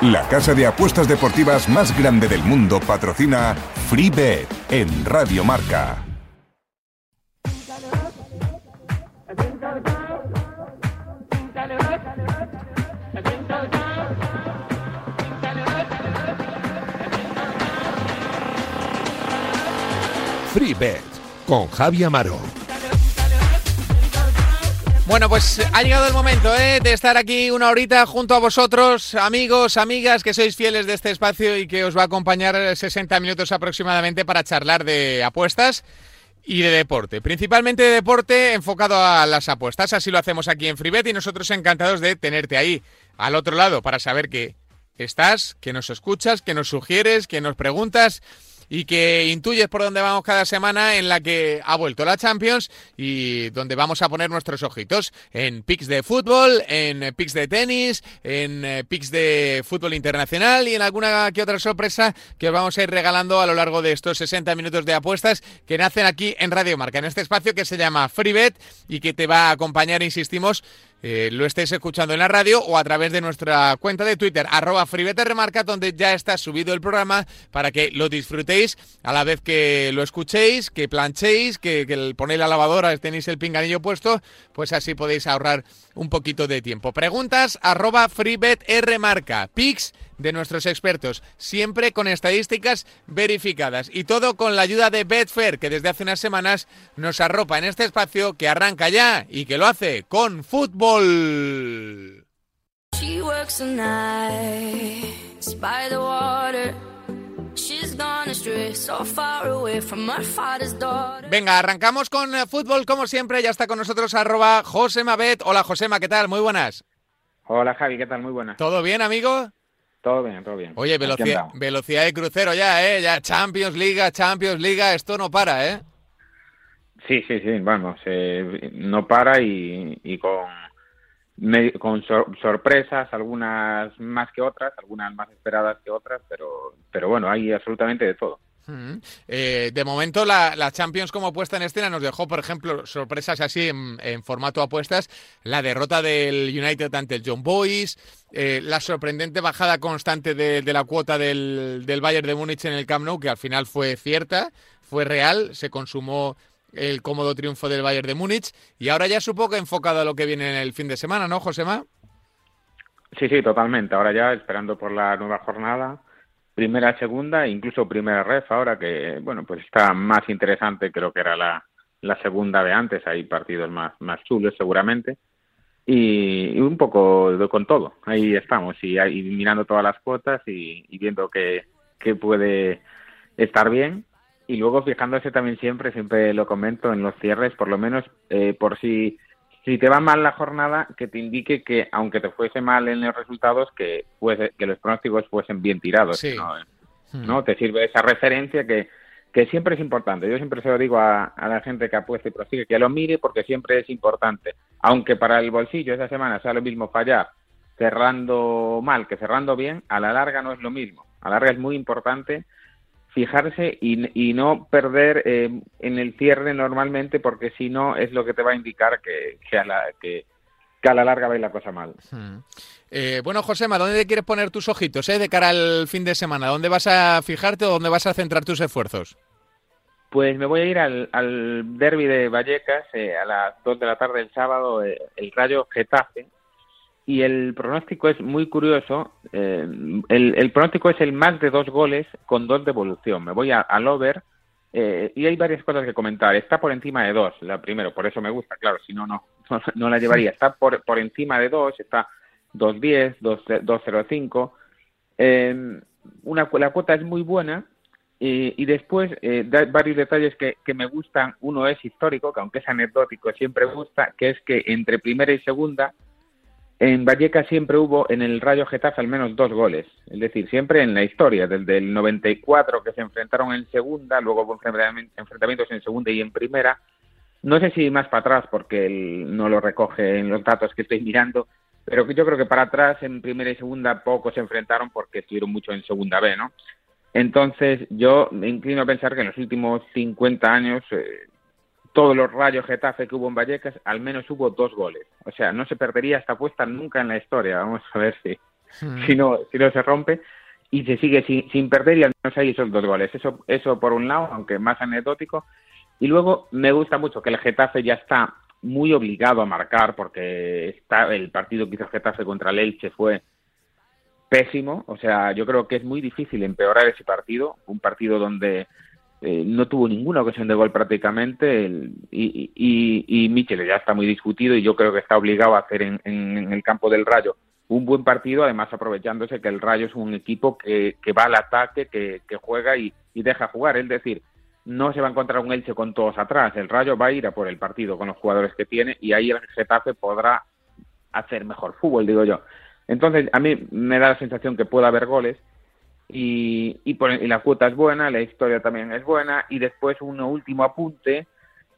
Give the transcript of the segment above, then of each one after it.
La casa de apuestas deportivas más grande del mundo, patrocina FreeBet en Radio Marca. FreeBet con Javi Amaro. Bueno, pues ha llegado el momento ¿eh? de estar aquí una horita junto a vosotros, amigos, amigas que sois fieles de este espacio y que os va a acompañar 60 minutos aproximadamente para charlar de apuestas y de deporte. Principalmente de deporte enfocado a las apuestas. Así lo hacemos aquí en FreeBet y nosotros encantados de tenerte ahí al otro lado para saber que estás, que nos escuchas, que nos sugieres, que nos preguntas y que intuyes por dónde vamos cada semana en la que ha vuelto la Champions y donde vamos a poner nuestros ojitos en pics de fútbol, en pics de tenis, en eh, pics de fútbol internacional y en alguna que otra sorpresa que os vamos a ir regalando a lo largo de estos 60 minutos de apuestas que nacen aquí en Radio Marca, en este espacio que se llama FreeBet y que te va a acompañar, insistimos, eh, lo estéis escuchando en la radio o a través de nuestra cuenta de Twitter, arroba Remarca, donde ya está subido el programa para que lo disfrutéis a la vez que lo escuchéis, que planchéis, que, ponéis la lavadora, tenéis el pinganillo puesto, pues así podéis ahorrar un poquito de tiempo. Preguntas, arroba FreeBetRmarca, pics de nuestros expertos, siempre con estadísticas verificadas y todo con la ayuda de Betfair, que desde hace unas semanas nos arropa en este espacio que arranca ya y que lo hace con fútbol. Venga, arrancamos con eh, fútbol como siempre. Ya está con nosotros arroba Josema Bet. Hola Josema, ¿qué tal? Muy buenas. Hola Javi, ¿qué tal? Muy buenas. ¿Todo bien, amigo? Todo bien, todo bien. Oye, velocidad, velocidad de crucero ya, ¿eh? Ya Champions League, Champions League, esto no para, ¿eh? Sí, sí, sí, vamos, eh, no para y, con, con sorpresas, algunas más que otras, algunas más esperadas que otras, pero, pero bueno, hay absolutamente de todo. Eh, de momento, la, Champions como puesta en escena nos dejó, por ejemplo, sorpresas así en, formato apuestas. La derrota del United ante el John Boys, eh, la sorprendente bajada constante de, la cuota del, del, Bayern de Múnich en el Camp Nou, que al final fue cierta, fue real, se consumó el cómodo triunfo del Bayern de Múnich. Y ahora ya supongo que enfocado a lo que viene en el fin de semana, ¿no, Josema? Sí, sí, totalmente. Ahora ya esperando por la nueva jornada primera, segunda, incluso primera ref ahora que, bueno, pues está más interesante creo que era la, la segunda de antes, hay partidos más, más chulos seguramente. Y, un poco con todo, ahí estamos, y, mirando todas las cuotas y, viendo que, que puede estar bien. Y luego fijándose también siempre, siempre lo comento en los cierres, por lo menos eh, por si si te va mal la jornada, que te indique que, aunque te fuese mal en los resultados, que, fuese, que los pronósticos fuesen bien tirados. ¿no? Hmm. Te sirve esa referencia que, que siempre es importante. Yo siempre se lo digo a, la gente que apuesta y prosigue, que lo mire porque siempre es importante. Aunque para el bolsillo esa semana sea lo mismo fallar cerrando mal que cerrando bien, a la larga no es lo mismo. A la larga es muy importante fijarse y, y no perder eh, en el cierre normalmente porque si no es lo que te va a indicar que, que, a, la, que, a la larga va la cosa mal. Hmm. Eh, bueno, Josema, ¿dónde quieres poner tus ojitos eh, de cara al fin de semana? ¿Dónde vas a fijarte o dónde vas a centrar tus esfuerzos? Pues me voy a ir al, al derby de Vallecas eh, a las 2 de la tarde del sábado, el Rayo Getafe, y el pronóstico es muy curioso. Eh, el, pronóstico es el más de dos goles con dos de. Me voy al over eh, y hay varias cosas que comentar. Está por encima de dos, la primero, por eso me gusta, claro, si no, no, no la llevaría. Está por, por encima de dos, está 2.10, 2.05. Eh, una, la cuota es muy buena y, y después eh, hay varios detalles que, que me gustan. Uno es histórico, que aunque es anecdótico, siempre gusta, que es que entre primera y segunda en Vallecas siempre hubo en el Rayo Getafe al menos dos goles, es decir, siempre en la historia, desde el 94 que se enfrentaron en segunda, luego hubo enfrentamientos en segunda y en primera. No sé si más para atrás, porque él no lo recoge en los datos que estoy mirando, pero yo creo que para atrás en primera y segunda poco se enfrentaron porque estuvieron mucho en segunda B, ¿no? Entonces yo me inclino a pensar que en los últimos 50 años eh, todos los rayos Getafe que hubo en Vallecas, al menos hubo dos goles. O sea, no se perdería esta apuesta nunca en la historia. Vamos a ver si, hmm. si, no, si no se rompe, y se sigue sin, sin perder y al menos hay esos dos goles. Eso, eso por un lado, aunque más anecdótico. Y luego me gusta mucho que el Getafe ya está muy obligado a marcar porque está el partido que hizo el Getafe contra el Elche fue pésimo. O sea, yo creo que es muy difícil empeorar ese partido, un partido donde eh, no tuvo ninguna ocasión de gol prácticamente y, y, y, Michel ya está muy discutido y yo creo que está obligado a hacer en, en, el campo del Rayo un buen partido, además aprovechándose que el Rayo es un equipo que, que va al ataque, que, que juega y, y deja jugar. Es decir, no se va a encontrar un Elche con todos atrás. El Rayo va a ir a por el partido con los jugadores que tiene y ahí el Getafe podrá hacer mejor fútbol, digo yo. Entonces, a mí me da la sensación que puede haber goles y, y, la cuota es buena, la historia también es buena y después un último apunte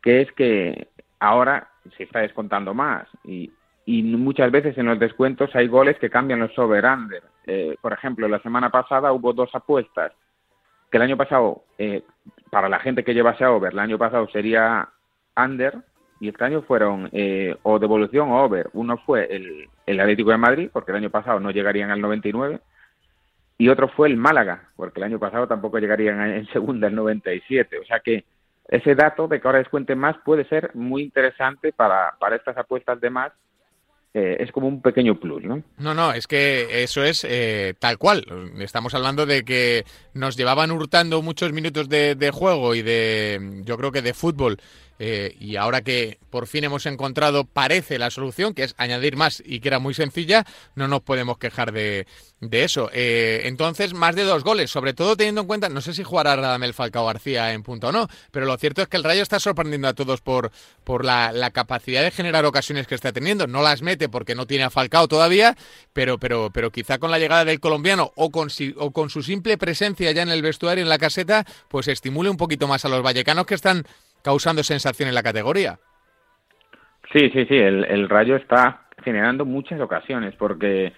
que es que ahora se está descontando más y, y muchas veces en los descuentos hay goles que cambian los over-under. Eh, por ejemplo, la semana pasada hubo dos apuestas que el año pasado, eh, para la gente que llevase a over, el año pasado sería under y este año fueron eh, o devolución o over. Uno fue el, el Atlético de Madrid, porque el año pasado no llegarían al 99, y otro fue el Málaga, porque el año pasado tampoco llegarían en segunda el 97. O sea que ese dato de que ahora descuente más puede ser muy interesante para, para estas apuestas de más eh, es como un pequeño plus, ¿no? No, no, es que eso es eh, tal cual. Estamos hablando de que nos llevaban hurtando muchos minutos de, de juego y de, yo creo que de fútbol eh, y ahora que por fin hemos encontrado, parece la solución, que es añadir más y que era muy sencilla, no nos podemos quejar de, eso. Eh, entonces, más de dos goles, sobre todo teniendo en cuenta, no sé si jugará Radamel Falcao García en punto o no, pero lo cierto es que el Rayo está sorprendiendo a todos por, por la, capacidad de generar ocasiones que está teniendo. No las mete porque no tiene a Falcao todavía, pero, pero, pero quizá con la llegada del colombiano o con, o con su simple presencia ya en el vestuario, en la caseta, pues estimule un poquito más a los vallecanos que están causando sensación en la categoría. Sí, sí, sí, el, Rayo está generando muchas ocasiones porque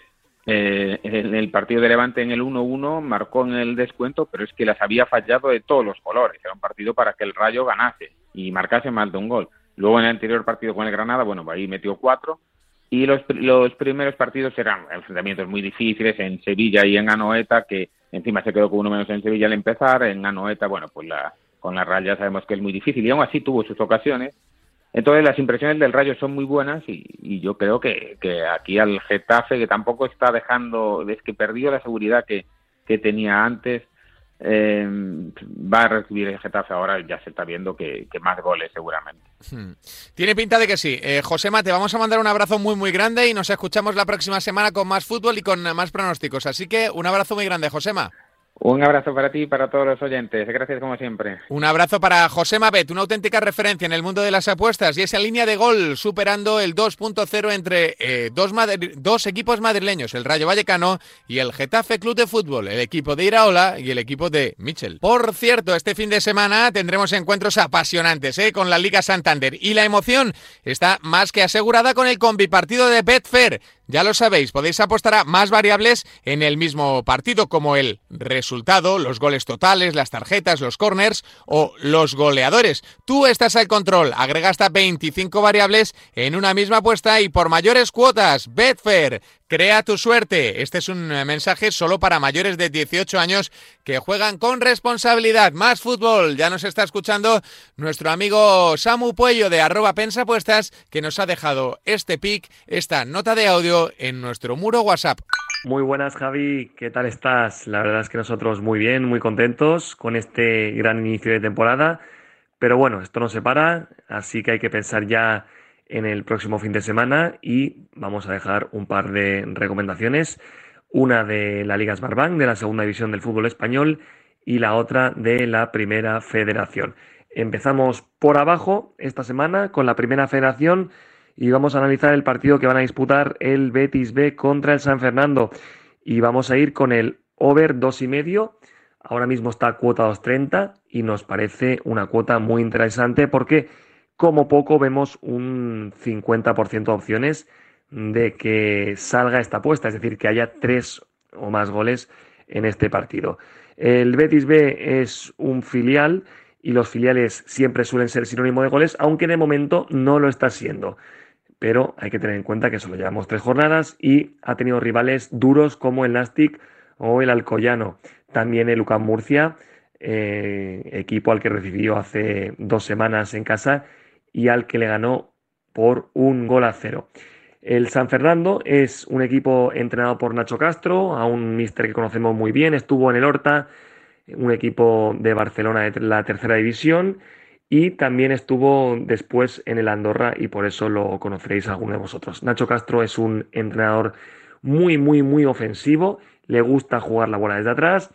eh, en el partido de Levante en el 1-1 marcó en el descuento, pero es que las había fallado de todos los colores. Era un partido para que el Rayo ganase y marcase más de un gol. Luego en el anterior partido con el Granada, bueno, ahí metió cuatro. Y los, los primeros partidos eran enfrentamientos muy difíciles en Sevilla y en Anoeta, que encima se quedó con uno menos en Sevilla al empezar. En Anoeta, bueno, pues la, con la Raya sabemos que es muy difícil y aún así tuvo sus ocasiones. Entonces las impresiones del Rayo son muy buenas y, yo creo que, aquí al Getafe, que tampoco está dejando, es que perdió la seguridad que, tenía antes, eh, va a recibir el Getafe ahora, ya se está viendo que, más goles seguramente. Hmm. Tiene pinta de que sí. Eh, José Mate, vamos a mandar un abrazo muy muy grande y nos escuchamos la próxima semana con más fútbol y con más pronósticos. Así que un abrazo muy grande, Josema. Un abrazo para ti y para todos los oyentes. Gracias como siempre. Un abrazo para José Mabet, una auténtica referencia en el mundo de las apuestas y esa línea de gol superando el 2.0 entre eh, dos, dos, equipos madrileños, el Rayo Vallecano y el Getafe Club de Fútbol, el equipo de Iraola y el equipo de Mitchell. Por cierto, este fin de semana tendremos encuentros apasionantes ¿eh? con la Liga Santander y la emoción está más que asegurada con el combipartido de Betfair. Ya lo sabéis, podéis apostar a más variables en el mismo partido, como el resultado, los goles totales, las tarjetas, los corners o los goleadores. Tú estás al control, agrega hasta 25 variables en una misma apuesta y por mayores cuotas. Betfair, Crea tu suerte. Este es un mensaje solo para mayores de 18 años que juegan con responsabilidad. Más fútbol. Ya nos está escuchando nuestro amigo Samu Puello de arroba pensapuestas que nos ha dejado este pic, esta nota de audio en nuestro muro WhatsApp. Muy buenas Javi, ¿qué tal estás? La verdad es que nosotros muy bien, muy contentos con este gran inicio de temporada. Pero bueno, esto no se para, así que hay que pensar ya en el próximo fin de semana y vamos a dejar un par de recomendaciones, una de la Liga Smartbank, de la segunda división del fútbol español y la otra de la primera federación. Empezamos por abajo esta semana con la primera federación y vamos a analizar el partido que van a disputar el Betis B contra el San Fernando y vamos a ir con el over dos y medio. Ahora mismo está a cuota 2.30 y nos parece una cuota muy interesante porque como poco vemos un 50% de opciones de que salga esta apuesta, es decir, que haya tres o más goles en este partido. El Betis B es un filial y los filiales siempre suelen ser sinónimo de goles, aunque de momento no lo está siendo. pero hay que tener en cuenta que solo llevamos tres jornadas y ha tenido rivales duros como el Nastic o el Alcoyano. También el UCAM Murcia, eh, equipo al que recibió hace dos semanas en casa y al que le ganó por un gol a cero. El San Fernando es un equipo entrenado por Nacho Castro, a un mister que conocemos muy bien, estuvo en el Horta, un equipo de Barcelona de la tercera división, y también estuvo después en el Andorra y por eso lo conoceréis alguno de vosotros. Nacho Castro es un entrenador muy, muy, muy ofensivo, le gusta jugar la bola desde atrás,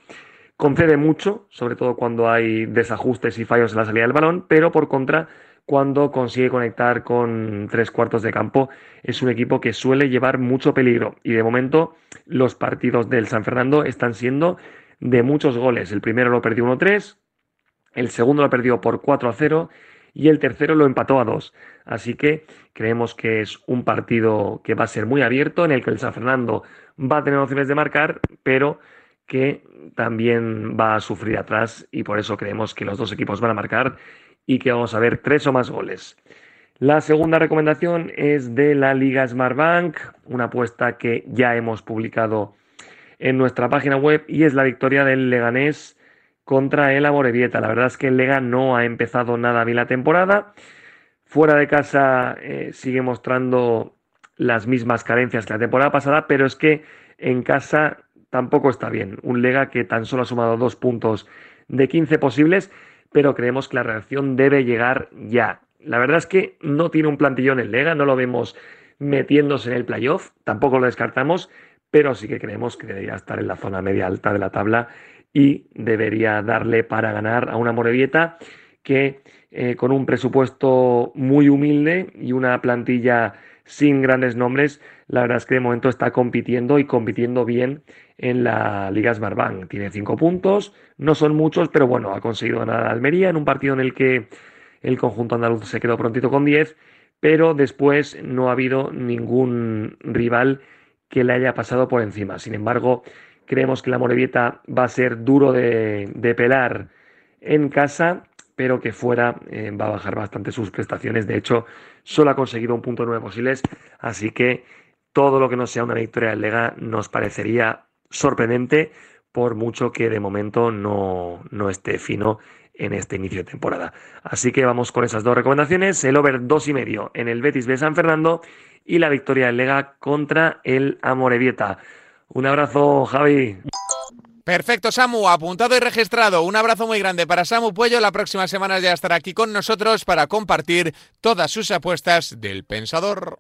concede mucho, sobre todo cuando hay desajustes y fallos en la salida del balón, pero por contra cuando consigue conectar con tres cuartos de campo. Es un equipo que suele llevar mucho peligro y de momento los partidos del San Fernando están siendo de muchos goles. El primero lo perdió 1-3, el segundo lo perdió por 4-0 y el tercero lo empató a 2. Así que creemos que es un partido que va a ser muy abierto, en el que el San Fernando va a tener opciones de marcar, pero que también va a sufrir atrás y por eso creemos que los dos equipos van a marcar y que vamos a ver tres o más goles. La segunda recomendación es de la Liga Smartbank, una apuesta que ya hemos publicado en nuestra página web y es la victoria del Leganés contra el Amorebieta. La verdad es que el Lega no ha empezado nada bien la temporada. Fuera de casa eh, sigue mostrando las mismas carencias que la temporada pasada, pero es que en casa tampoco está bien. Un Lega que tan solo ha sumado dos puntos de 15 posibles pero creemos que la reacción debe llegar ya. La verdad es que no tiene un plantillón en Lega, no lo vemos metiéndose en el playoff, tampoco lo descartamos, pero sí que creemos que debería estar en la zona media alta de la tabla y debería darle para ganar a una Morevieta que eh, con un presupuesto muy humilde y una plantilla sin grandes nombres, la verdad es que de momento está compitiendo y compitiendo bien en la Liga Smartbank. Tiene cinco puntos, no son muchos, pero bueno, ha conseguido ganar a Almería en un partido en el que el conjunto andaluz se quedó prontito con 10, pero después no ha habido ningún rival que le haya pasado por encima. Sin embargo, creemos que la Morevieta va a ser duro de, pelar en casa, pero que fuera eh, va a bajar bastante sus prestaciones. De hecho, solo ha conseguido un punto nueve posibles, así que todo lo que no sea una victoria del Lega nos parecería sorprendente, por mucho que de momento no, no esté fino en este inicio de temporada. Así que vamos con esas dos recomendaciones, el over dos y medio en el Betis B San Fernando y la victoria del Lega contra el Amorebieta. Un abrazo, Javi. Perfecto, Samu, apuntado y registrado. Un abrazo muy grande para Samu Puello. La próxima semana ya estará aquí con nosotros para compartir todas sus apuestas del Pensador.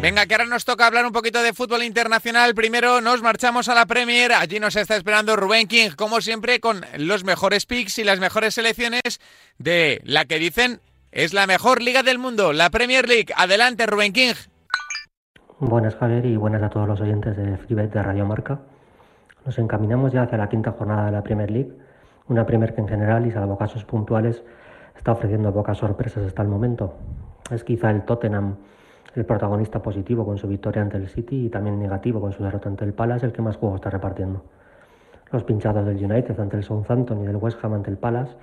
Venga, que ahora nos toca hablar un poquito de fútbol internacional. Primero nos marchamos a la Premier. Allí nos está esperando Rubén King, como siempre, con los mejores picks y las mejores selecciones de la que dicen es la mejor liga del mundo, la Premier League. Adelante, Rubén King. Buenas, Javier, y buenas a todos los oyentes de Freebet de Radio Marca. Nos encaminamos ya hacia la quinta jornada de la Premier League, una Premier que en general, y salvo casos puntuales, está ofreciendo pocas sorpresas hasta el momento. Es quizá el Tottenham el protagonista positivo con su victoria ante el City y también negativo con su derrota ante el Palace, el que más juego está repartiendo. Los pinchados del United ante el Southampton y del West Ham ante el Palace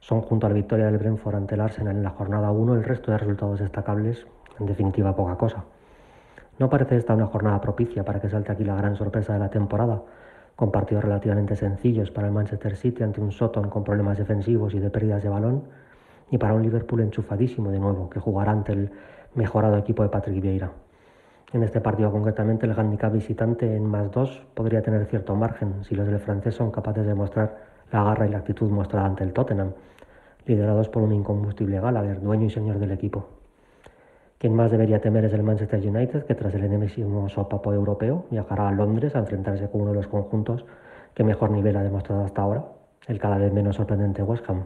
son junto a la victoria del Brentford ante el Arsenal en la jornada 1 el resto de resultados destacables, en definitiva poca cosa. No parece esta una jornada propicia para que salte aquí la gran sorpresa de la temporada, con partidos relativamente sencillos para el Manchester City ante un Soton con problemas defensivos y de pérdidas de balón, y para un Liverpool enchufadísimo de nuevo, que jugará ante el mejorado equipo de Patrick Vieira. En este partido concretamente el handicap visitante en más dos podría tener cierto margen si los del francés son capaces de mostrar la garra y la actitud mostrada ante el Tottenham, liderados por un incombustible Gallagher, dueño y señor del equipo. Quien más debería temer es el Manchester United, que tras el enésimo sopapo europeo viajará a Londres a enfrentarse con uno de los conjuntos que mejor nivel ha demostrado hasta ahora, el cada vez menos sorprendente West Ham.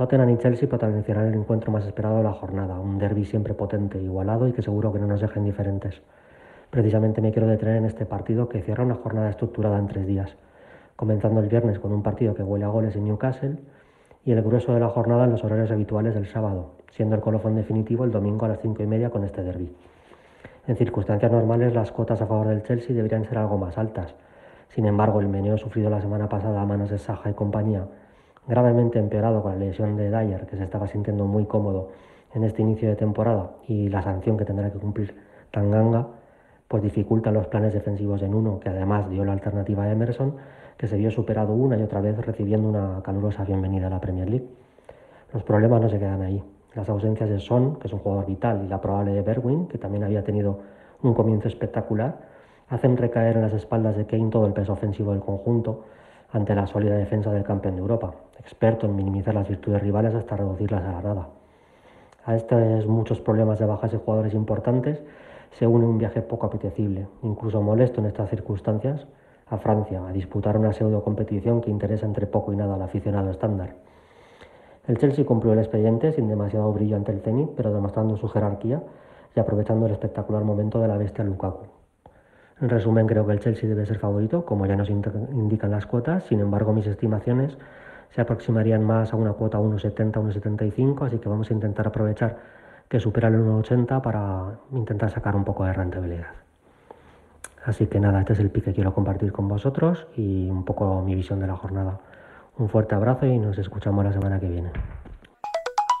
Tottenham y Chelsea protagonizarán el encuentro más esperado de la jornada, un derby siempre potente, igualado y que seguro que no nos deja indiferentes. Precisamente me quiero detener en este partido que cierra una jornada estructurada en tres días, comenzando el viernes con un partido que huele a goles en Newcastle y el grueso de la jornada en los horarios habituales del sábado, siendo el colofón definitivo el domingo a las cinco y media con este derby. En circunstancias normales las cuotas a favor del Chelsea deberían ser algo más altas, Sin embargo, el meneo sufrido la semana pasada a manos de Saja y compañía, gravemente empeorado con la lesión de Dyer, que se estaba sintiendo muy cómodo en este inicio de temporada, y la sanción que tendrá que cumplir Tanganga, pues dificultan los planes defensivos en uno, que además dio la alternativa a Emerson, que se vio superado una y otra vez recibiendo una calurosa bienvenida a la Premier League. Los problemas no se quedan ahí. Las ausencias de Son, que es un jugador vital, y la probable de Berwin, que también había tenido un comienzo espectacular, hacen recaer en las espaldas de Kane todo el peso ofensivo del conjunto ante la sólida defensa del campeón de Europa, experto en minimizar las virtudes rivales hasta reducirlas a la nada. A estos muchos problemas de bajas de jugadores importantes se une un viaje poco apetecible, incluso molesto en estas circunstancias, a Francia a disputar una pseudo competición que interesa entre poco y nada al aficionado estándar. El Chelsea cumplió el expediente sin demasiado brillo ante el Zenit, pero demostrando su jerarquía y aprovechando el espectacular momento de la bestia Lukaku. En resumen, creo que el Chelsea debe ser favorito, como ya nos indican las cuotas. Sin embargo, mis estimaciones se aproximarían más a una cuota 1,70, 1,75, así que vamos a intentar aprovechar que supera el 1,80 para intentar sacar un poco de rentabilidad. Así que nada, este es el pick que quiero compartir con vosotros y un poco mi visión de la jornada. Un fuerte abrazo y nos escuchamos la semana que viene.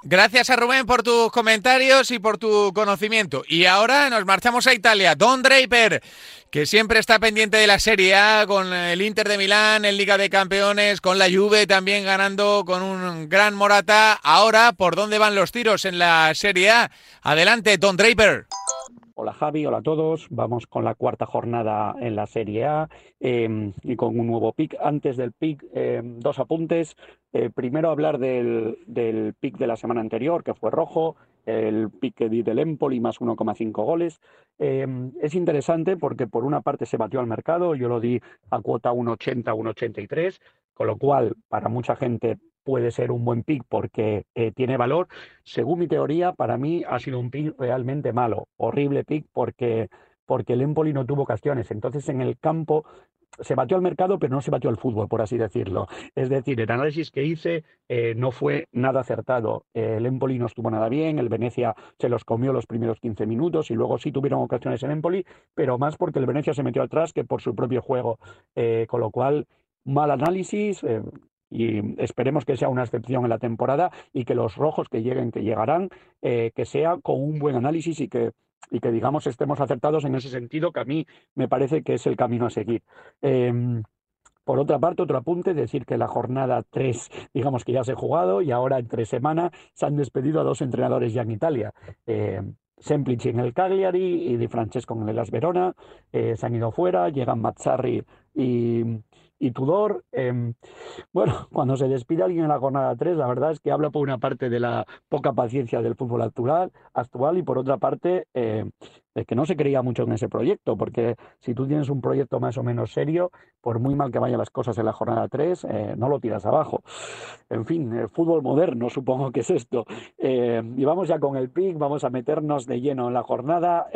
Gracias a Rubén por tus comentarios y por tu conocimiento. Y ahora nos marchamos a Italia. Don Draper, que siempre está pendiente de la Serie A con el Inter de Milán en Liga de Campeones, con la Juve también ganando con un gran Morata. Ahora, ¿por dónde van los tiros en la Serie A? Adelante, Don Draper. Hola Javi, hola a todos. Vamos con la cuarta jornada en la Serie A em, y con un nuevo pick. Antes del pick, em, dos apuntes. Eh, primero hablar del, del pick de la semana anterior, que fue rojo, el pick que di del Empoli más 1,5 goles. Em, es interesante porque por una parte se batió al mercado, yo lo di a cuota 1,80, 1,83, con lo cual para mucha gente puede ser un buen pick porque eh, tiene valor. Según mi teoría, para mí ha sido un pick realmente malo, horrible pick porque, porque el Empoli no tuvo ocasiones. Entonces en el campo se batió al mercado, pero no se batió al fútbol, por así decirlo. Es decir, el análisis que hice eh, no fue nada acertado. el Empoli no estuvo nada bien, el Venecia se los comió los primeros 15 minutos y luego sí tuvieron ocasiones en Empoli, pero más porque el Venecia se metió atrás que por su propio juego. Eh, con lo cual, mal análisis, y esperemos que sea una excepción en la temporada y que los rojos que lleguen, que llegarán, eh, que sea con un buen análisis y que, y que, digamos, estemos acertados en ese sentido, que a mí me parece que es el camino a seguir. Em, por otra parte, otro apunte, decir que la jornada 3, digamos que ya se ha jugado y ahora entre semana se han despedido a dos entrenadores ya en Italia. Eh, Semplici en el Cagliari y Di Francesco en el Las Verona. Eh, se han ido fuera, llegan Mazzarri y, y Tudor. Em, bueno, cuando se despide alguien en la jornada 3, la verdad es que habla por una parte de la poca paciencia del fútbol actual, actual y por otra parte eh, de que no se creía mucho en ese proyecto, porque si tú tienes un proyecto más o menos serio, por muy mal que vayan las cosas en la jornada 3, eh, no lo tiras abajo. En fin, el fútbol moderno supongo que es esto. Eh, y vamos ya con el pick, vamos a meternos de lleno en la jornada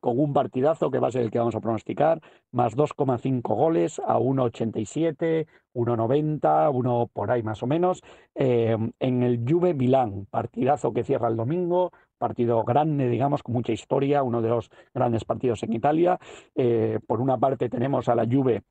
con un partidazo que va a ser el que vamos a pronosticar, más 2,5 goles a 1,87, 1,90, uno por ahí más o menos, eh, en el Juve Milán, partidazo que cierra el domingo, partido grande, digamos, con mucha historia, uno de los grandes partidos en Italia. Eh, por una parte tenemos a la Juve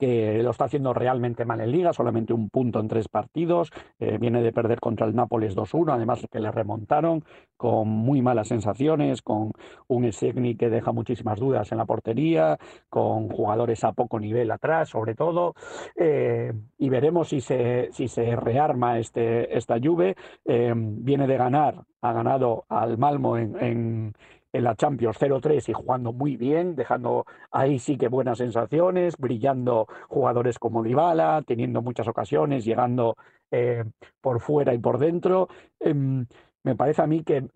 que lo está haciendo realmente mal en liga, solamente un punto en tres partidos, eh, viene de perder contra el Nápoles 2-1, además que le remontaron con muy malas sensaciones, con un Esegni que deja muchísimas dudas en la portería, con jugadores a poco nivel atrás, sobre todo, eh, y veremos si se, si se rearma este, esta Juve, eh, viene de ganar, ha ganado al Malmo en en la Champions 0-3 y jugando muy bien, dejando ahí sí que buenas sensaciones, brillando jugadores como Dybala, teniendo muchas ocasiones, llegando eh, por fuera y por dentro. Em, me parece a mí que,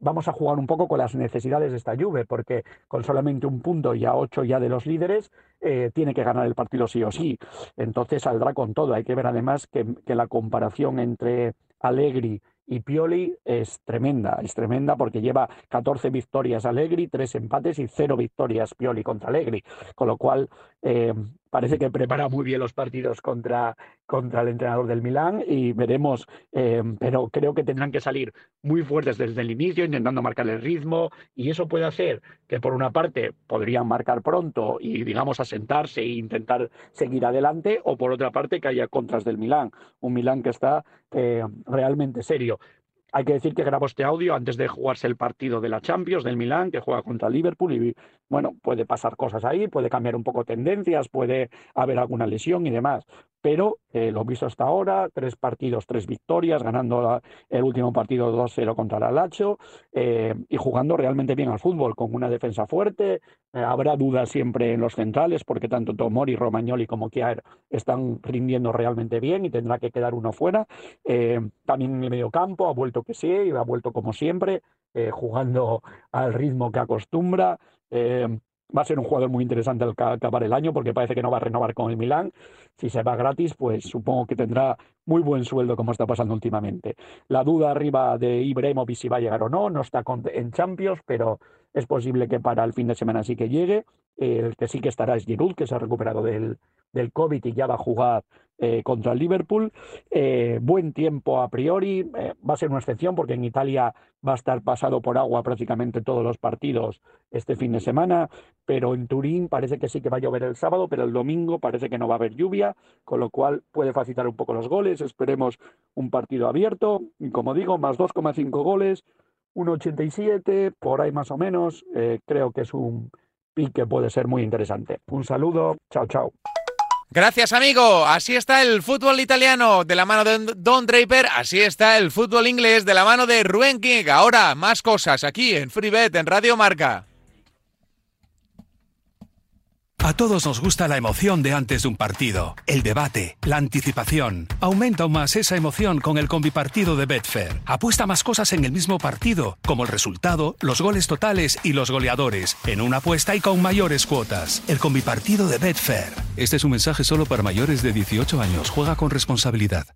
vamos a jugar un poco con las necesidades de esta Juve, porque con solamente un punto y a ocho ya de los líderes, eh, tiene que ganar el partido sí o sí. Entonces saldrá con todo. Hay que ver además que, que la comparación entre Allegri y Pioli es tremenda, es tremenda porque lleva 14 victorias Allegri, 3 empates y 0 victorias Pioli contra Allegri, con lo cual eh, parece que prepara muy bien los partidos contra, contra el entrenador del Milán y veremos, eh, pero creo que tendrán que salir muy fuertes desde el inicio, intentando marcar el ritmo y eso puede hacer que por una parte podrían marcar pronto y digamos asentarse e intentar seguir adelante o por otra parte que haya contras del Milán, un Milán que está eh, realmente serio. Hay que decir que grabo este audio antes de jugarse el partido de la Champions del Milán, que juega contra Liverpool, y bueno, puede pasar cosas ahí, puede cambiar un poco tendencias, puede haber alguna lesión y demás pero eh, lo visto hasta ahora, tres partidos, tres victorias, ganando el último partido 2-0 contra el Alacho eh, y jugando realmente bien al fútbol, con una defensa fuerte. Eh, habrá dudas siempre en los centrales, porque tanto Tomori, Romagnoli como Kiaer están rindiendo realmente bien y tendrá que quedar uno fuera. también en el medio campo ha vuelto que sí, y ha vuelto como siempre, jugando al ritmo que acostumbra. Va a ser un jugador muy interesante al acabar el año porque parece que no va a renovar con el Milán. Si se va gratis, pues supongo que tendrá muy buen sueldo como está pasando últimamente. La duda arriba de Ibrahimovic si va a llegar o no, no está en Champions, pero es posible que para el fin de semana sí que llegue. El que sí que estará es Giroud, que se ha recuperado del, del COVID y ya va a jugar eh, contra el Liverpool. Eh, buen tiempo a priori, eh, va a ser una excepción porque en Italia va a estar pasado por agua prácticamente todos los partidos este fin de semana, pero en Turín parece que sí que va a llover el sábado, pero el domingo parece que no va a haber lluvia, con lo cual puede facilitar un poco los goles. Esperemos un partido abierto, y como digo, más 2,5 goles, 1,87, por ahí más o menos. creo que es un pick que puede ser muy interesante. Un saludo, chao, chao. Gracias, amigo. Así está el fútbol italiano de la mano de Don Draper. Así está el fútbol inglés de la mano de Ruen King. Ahora, más cosas aquí en FreeBet, en Radio Marca. A todos nos gusta la emoción de antes de un partido, el debate, la anticipación. Aumenta aún más esa emoción con el combipartido de Betfair. Apuesta más cosas en el mismo partido, como el resultado, los goles totales y los goleadores, en una apuesta y con mayores cuotas. El combipartido de Betfair. Este es un mensaje solo para mayores de 18 años. Juega con responsabilidad.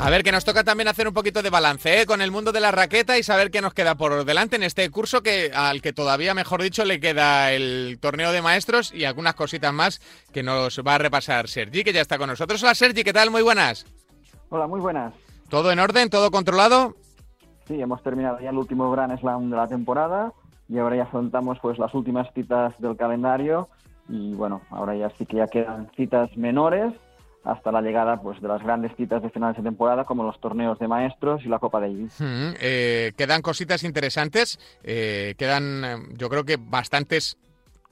A ver, que nos toca también hacer un poquito de balance ¿eh? con el mundo de la raqueta y saber qué nos queda por delante en este curso que al que todavía, mejor dicho, le queda el torneo de maestros y algunas cositas más que nos va a repasar Sergi, que ya está con nosotros. Hola Sergi, ¿qué tal? Muy buenas. Hola, muy buenas. ¿Todo en orden? ¿Todo controlado? Sí, hemos terminado ya el último Grand Slam de la temporada y ahora ya afrontamos pues las últimas citas del calendario y bueno, ahora ya sí que ya quedan citas menores hasta la llegada pues de las grandes citas de finales de temporada como los torneos de maestros y la Copa Davis. Eh, quedan cositas interesantes, eh, quedan eh, yo creo que bastantes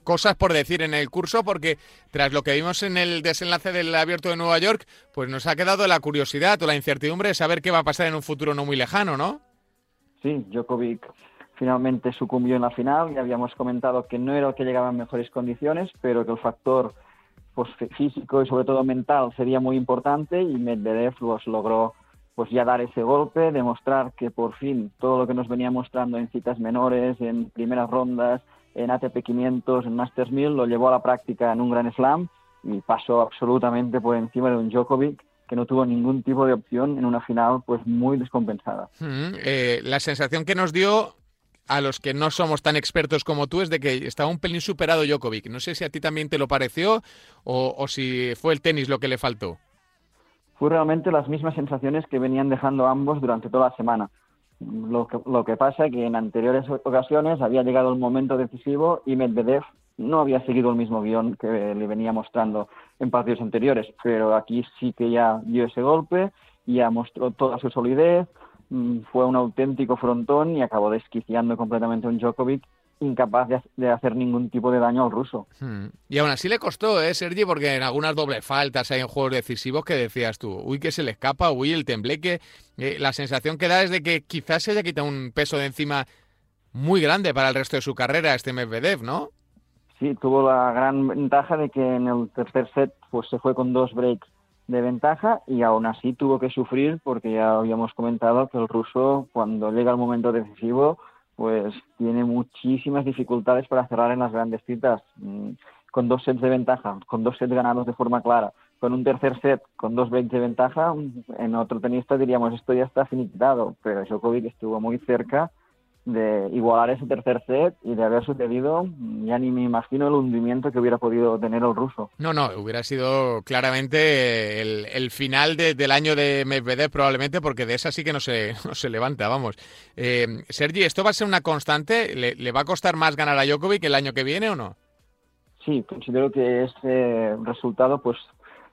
cosas por decir en el curso porque tras lo que vimos en el desenlace del abierto de Nueva York, pues nos ha quedado la curiosidad o la incertidumbre de saber qué va a pasar en un futuro no muy lejano, ¿no? Sí, Djokovic finalmente sucumbió en la final, ya habíamos comentado que no era el que llegaba en mejores condiciones, pero que el factor pues físico y sobre todo mental sería muy importante y Medvedev pues, logró pues ya dar ese golpe, demostrar que por fin todo lo que nos venía mostrando en citas menores, en primeras rondas, en ATP 500, en Masters 1000, lo llevó a la práctica en un Gran Slam y pasó absolutamente por encima de un Djokovic que no tuvo ningún tipo de opción en una final pues muy descompensada. Eh, la sensación que nos dio a los que no somos tan expertos como tú es de que estaba un pelín superado Djokovic. No sé si a ti también te lo pareció o, si fue el tenis lo que le faltó. Fue realmente las mismas sensaciones que venían dejando ambos durante toda la semana. Lo que, lo que pasa es que en anteriores ocasiones había llegado el momento decisivo y Medvedev no había seguido el mismo guion que le venía mostrando en partidos anteriores, pero aquí sí que ya dio ese golpe, ya mostró toda su solidez, fue un auténtico frontón y acabó desquiciando completamente a un Djokovic incapaz de, hacer ningún tipo de daño al ruso. Hmm. Y aún así le costó, ¿eh, Sergi? Porque en algunas dobles faltas hay en juegos decisivos que decías tú, uy, que se le escapa, uy, el tembleque. Eh, la sensación que da es de que quizás se haya quitado un peso de encima muy grande para el resto de su carrera este Medvedev, ¿no? Sí, tuvo la gran ventaja de que en el tercer set pues se fue con dos breaks de ventaja y aún así tuvo que sufrir porque ya habíamos comentado que el ruso cuando llega el momento decisivo pues tiene muchísimas dificultades para cerrar en las grandes citas. Mm, con dos sets de ventaja, con dos sets ganados de forma clara, con un tercer set con dos breaks de ventaja, en otro tenista diríamos esto ya está finiquitado, pero Djokovic estuvo muy cerca de igualar ese tercer set y de haber sucedido, ya ni me imagino el hundimiento que hubiera podido tener el ruso. No, no, hubiera sido claramente el, final del año de Medvedev probablemente, porque de esa sí que no se, no se levanta, vamos. Eh, Sergi, ¿esto va a ser una constante? ¿Le, va a costar más ganar a Djokovic el año que viene o no? Sí, considero que este resultado pues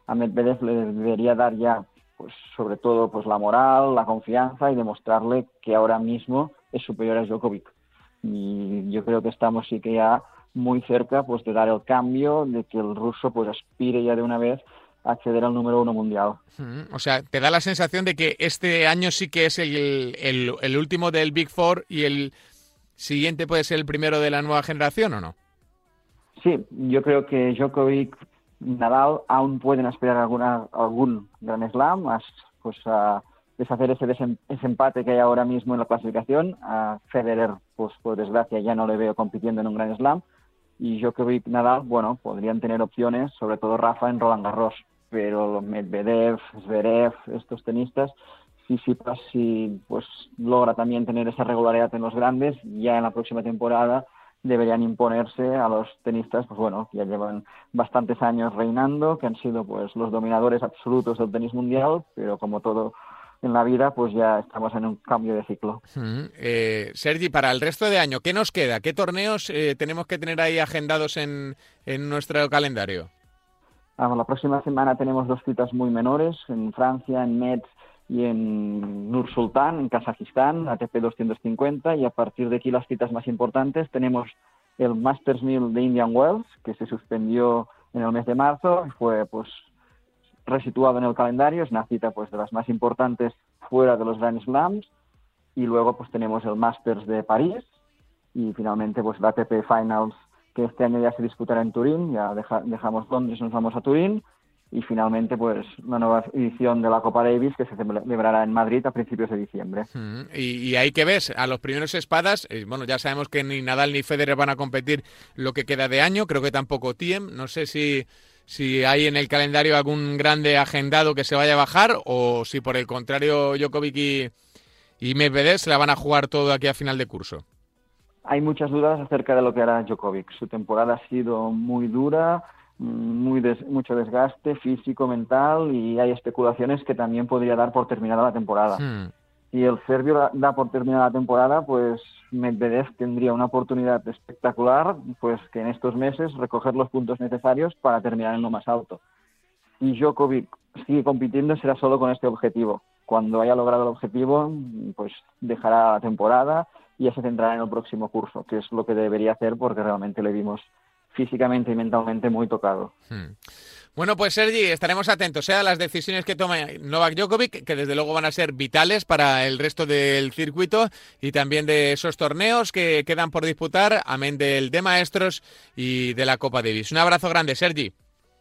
a Medvedev le debería dar ya pues sobre todo pues la moral, la confianza y demostrarle que ahora mismo es superior a Djokovic. Y yo creo que estamos sí que ya muy cerca pues de dar el cambio, de que el ruso pues aspire ya de una vez a acceder al número uno mundial. O sea, ¿te da la sensación de que este año sí que es el, el, último del Big Four y el siguiente puede ser el primero de la nueva generación o no? Sí, yo creo que Djokovic, Nadal aún pueden aspirar a alguna, algún gran slam, pues a deshacer ese, ese empate que hay ahora mismo en la clasificación. A Federer, pues por desgracia, ya no le veo compitiendo en un gran slam. Y Djokovic, Nadal, bueno, podrían tener opciones, sobre todo Rafa en Roland Garros. Pero Medvedev, Zverev, estos tenistas, si si pues logra también tener esa regularidad en los grandes, ya en la próxima temporada deberían imponerse a los tenistas, pues bueno, que ya llevan bastantes años reinando, que han sido pues los dominadores absolutos del tenis mundial, pero como todo en la vida, pues ya estamos en un cambio de ciclo. eh, Sergi, para el resto de año, ¿qué nos queda? ¿Qué torneos eh, tenemos que tener ahí agendados en, en nuestro calendario? la próxima semana tenemos dos citas muy menores, en Francia, en Metz y en Nur Sultan, en Kazajistán, ATP 250, y a partir de aquí las citas más importantes tenemos el Masters 1000 de Indian Wells, que se suspendió en el mes de marzo, fue pues resituado en el calendario, es una cita pues de las más importantes fuera de los Grand Slams y luego pues tenemos el Masters de París y finalmente pues la ATP Finals que este año ya se disputará en Turín, ya dejamos Londres, nos vamos a Turín y finalmente pues una nueva edición de la Copa Davis que se celebrará en Madrid a principios de diciembre. Y, y ahí que ves, a los primeros espadas, eh, bueno, ya sabemos que ni Nadal ni Federer van a competir lo que queda de año, creo que tampoco Tiem, no sé si si hay en el calendario algún grande agendado que se vaya a bajar o si por el contrario Djokovic y, y Medvedev se la van a jugar todo aquí a final de curso. Hay muchas dudas acerca de lo que hará Djokovic. Su temporada ha sido muy dura, mm, muy mucho desgaste físico, mental y hay especulaciones que también podría dar por terminada la temporada. Hmm si el serbio da por terminada la temporada, pues Medvedev tendría una oportunidad espectacular, pues que en estos meses recoger los puntos necesarios para terminar en lo más alto. Y Djokovic sigue compitiendo será solo con este objetivo. Cuando haya logrado el objetivo, pues dejará la temporada y ya se centrará en el próximo curso, que es lo que debería hacer porque realmente le vimos físicamente y mentalmente muy tocado. Hmm. Bueno, pues Sergi, estaremos atentos ¿eh? a las decisiones que toma Novak Djokovic, que desde luego van a ser vitales para el resto del circuito y también de esos torneos que quedan por disputar, amén del de maestros y de la Copa Davis. Un abrazo grande, Sergi.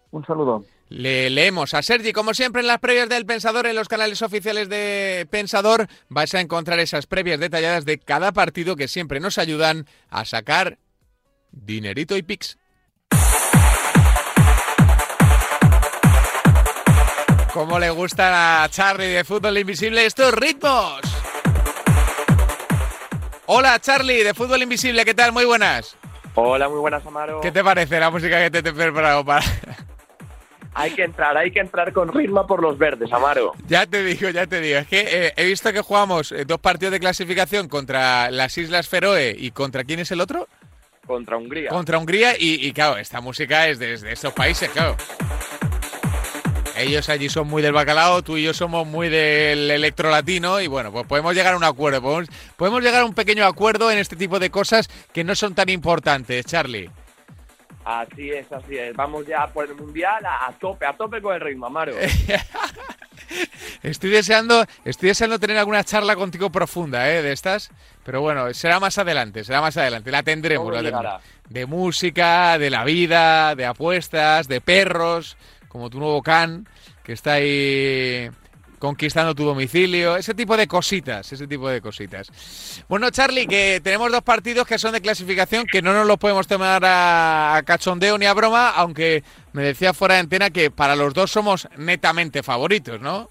Un saludo. Le leemos a Sergi, como siempre en las previas del Pensador, en los canales oficiales de Pensador, vais a encontrar esas previas detalladas de cada partido que siempre nos ayudan a sacar dinerito y pics. ¿Cómo le gusta a Charlie de Fútbol Invisible estos ritmos? Hola Charlie de Fútbol Invisible, ¿qué tal? Muy buenas. Hola, muy buenas Amaro. ¿Qué te parece la música que te he preparado para...? Hay que entrar, hay que entrar con ritmo por los verdes, Amaro. Ya te digo, ya te digo. Es que eh, he visto que jugamos eh, dos partidos de clasificación contra las Islas Feroe y contra quién es el otro? Contra Hungría. Contra Hungría y, claro, esta música es de, de estos países, claro. Ellos allí son muy del bacalao, tú y yo somos muy del electro latino y bueno, pues podemos llegar a un acuerdo, podemos, llegar a un pequeño acuerdo en este tipo de cosas que no son tan importantes, Charlie. Así es, así es. Vamos ya por el mundial a, tope, a tope con el ritmo, Amaro. estoy deseando, estoy deseando tener alguna charla contigo profunda, ¿eh? De estas, pero bueno, será más adelante, será más adelante. La tendremos, la tendremos. De música, de la vida, de apuestas, de perros como tu nuevo can, que está ahí conquistando tu domicilio, ese tipo de cositas, ese tipo de cositas. Bueno, Charlie, que tenemos dos partidos que son de clasificación, que no nos los podemos tomar a, cachondeo ni a broma, aunque me decía fuera de antena que para los dos somos netamente favoritos, ¿no?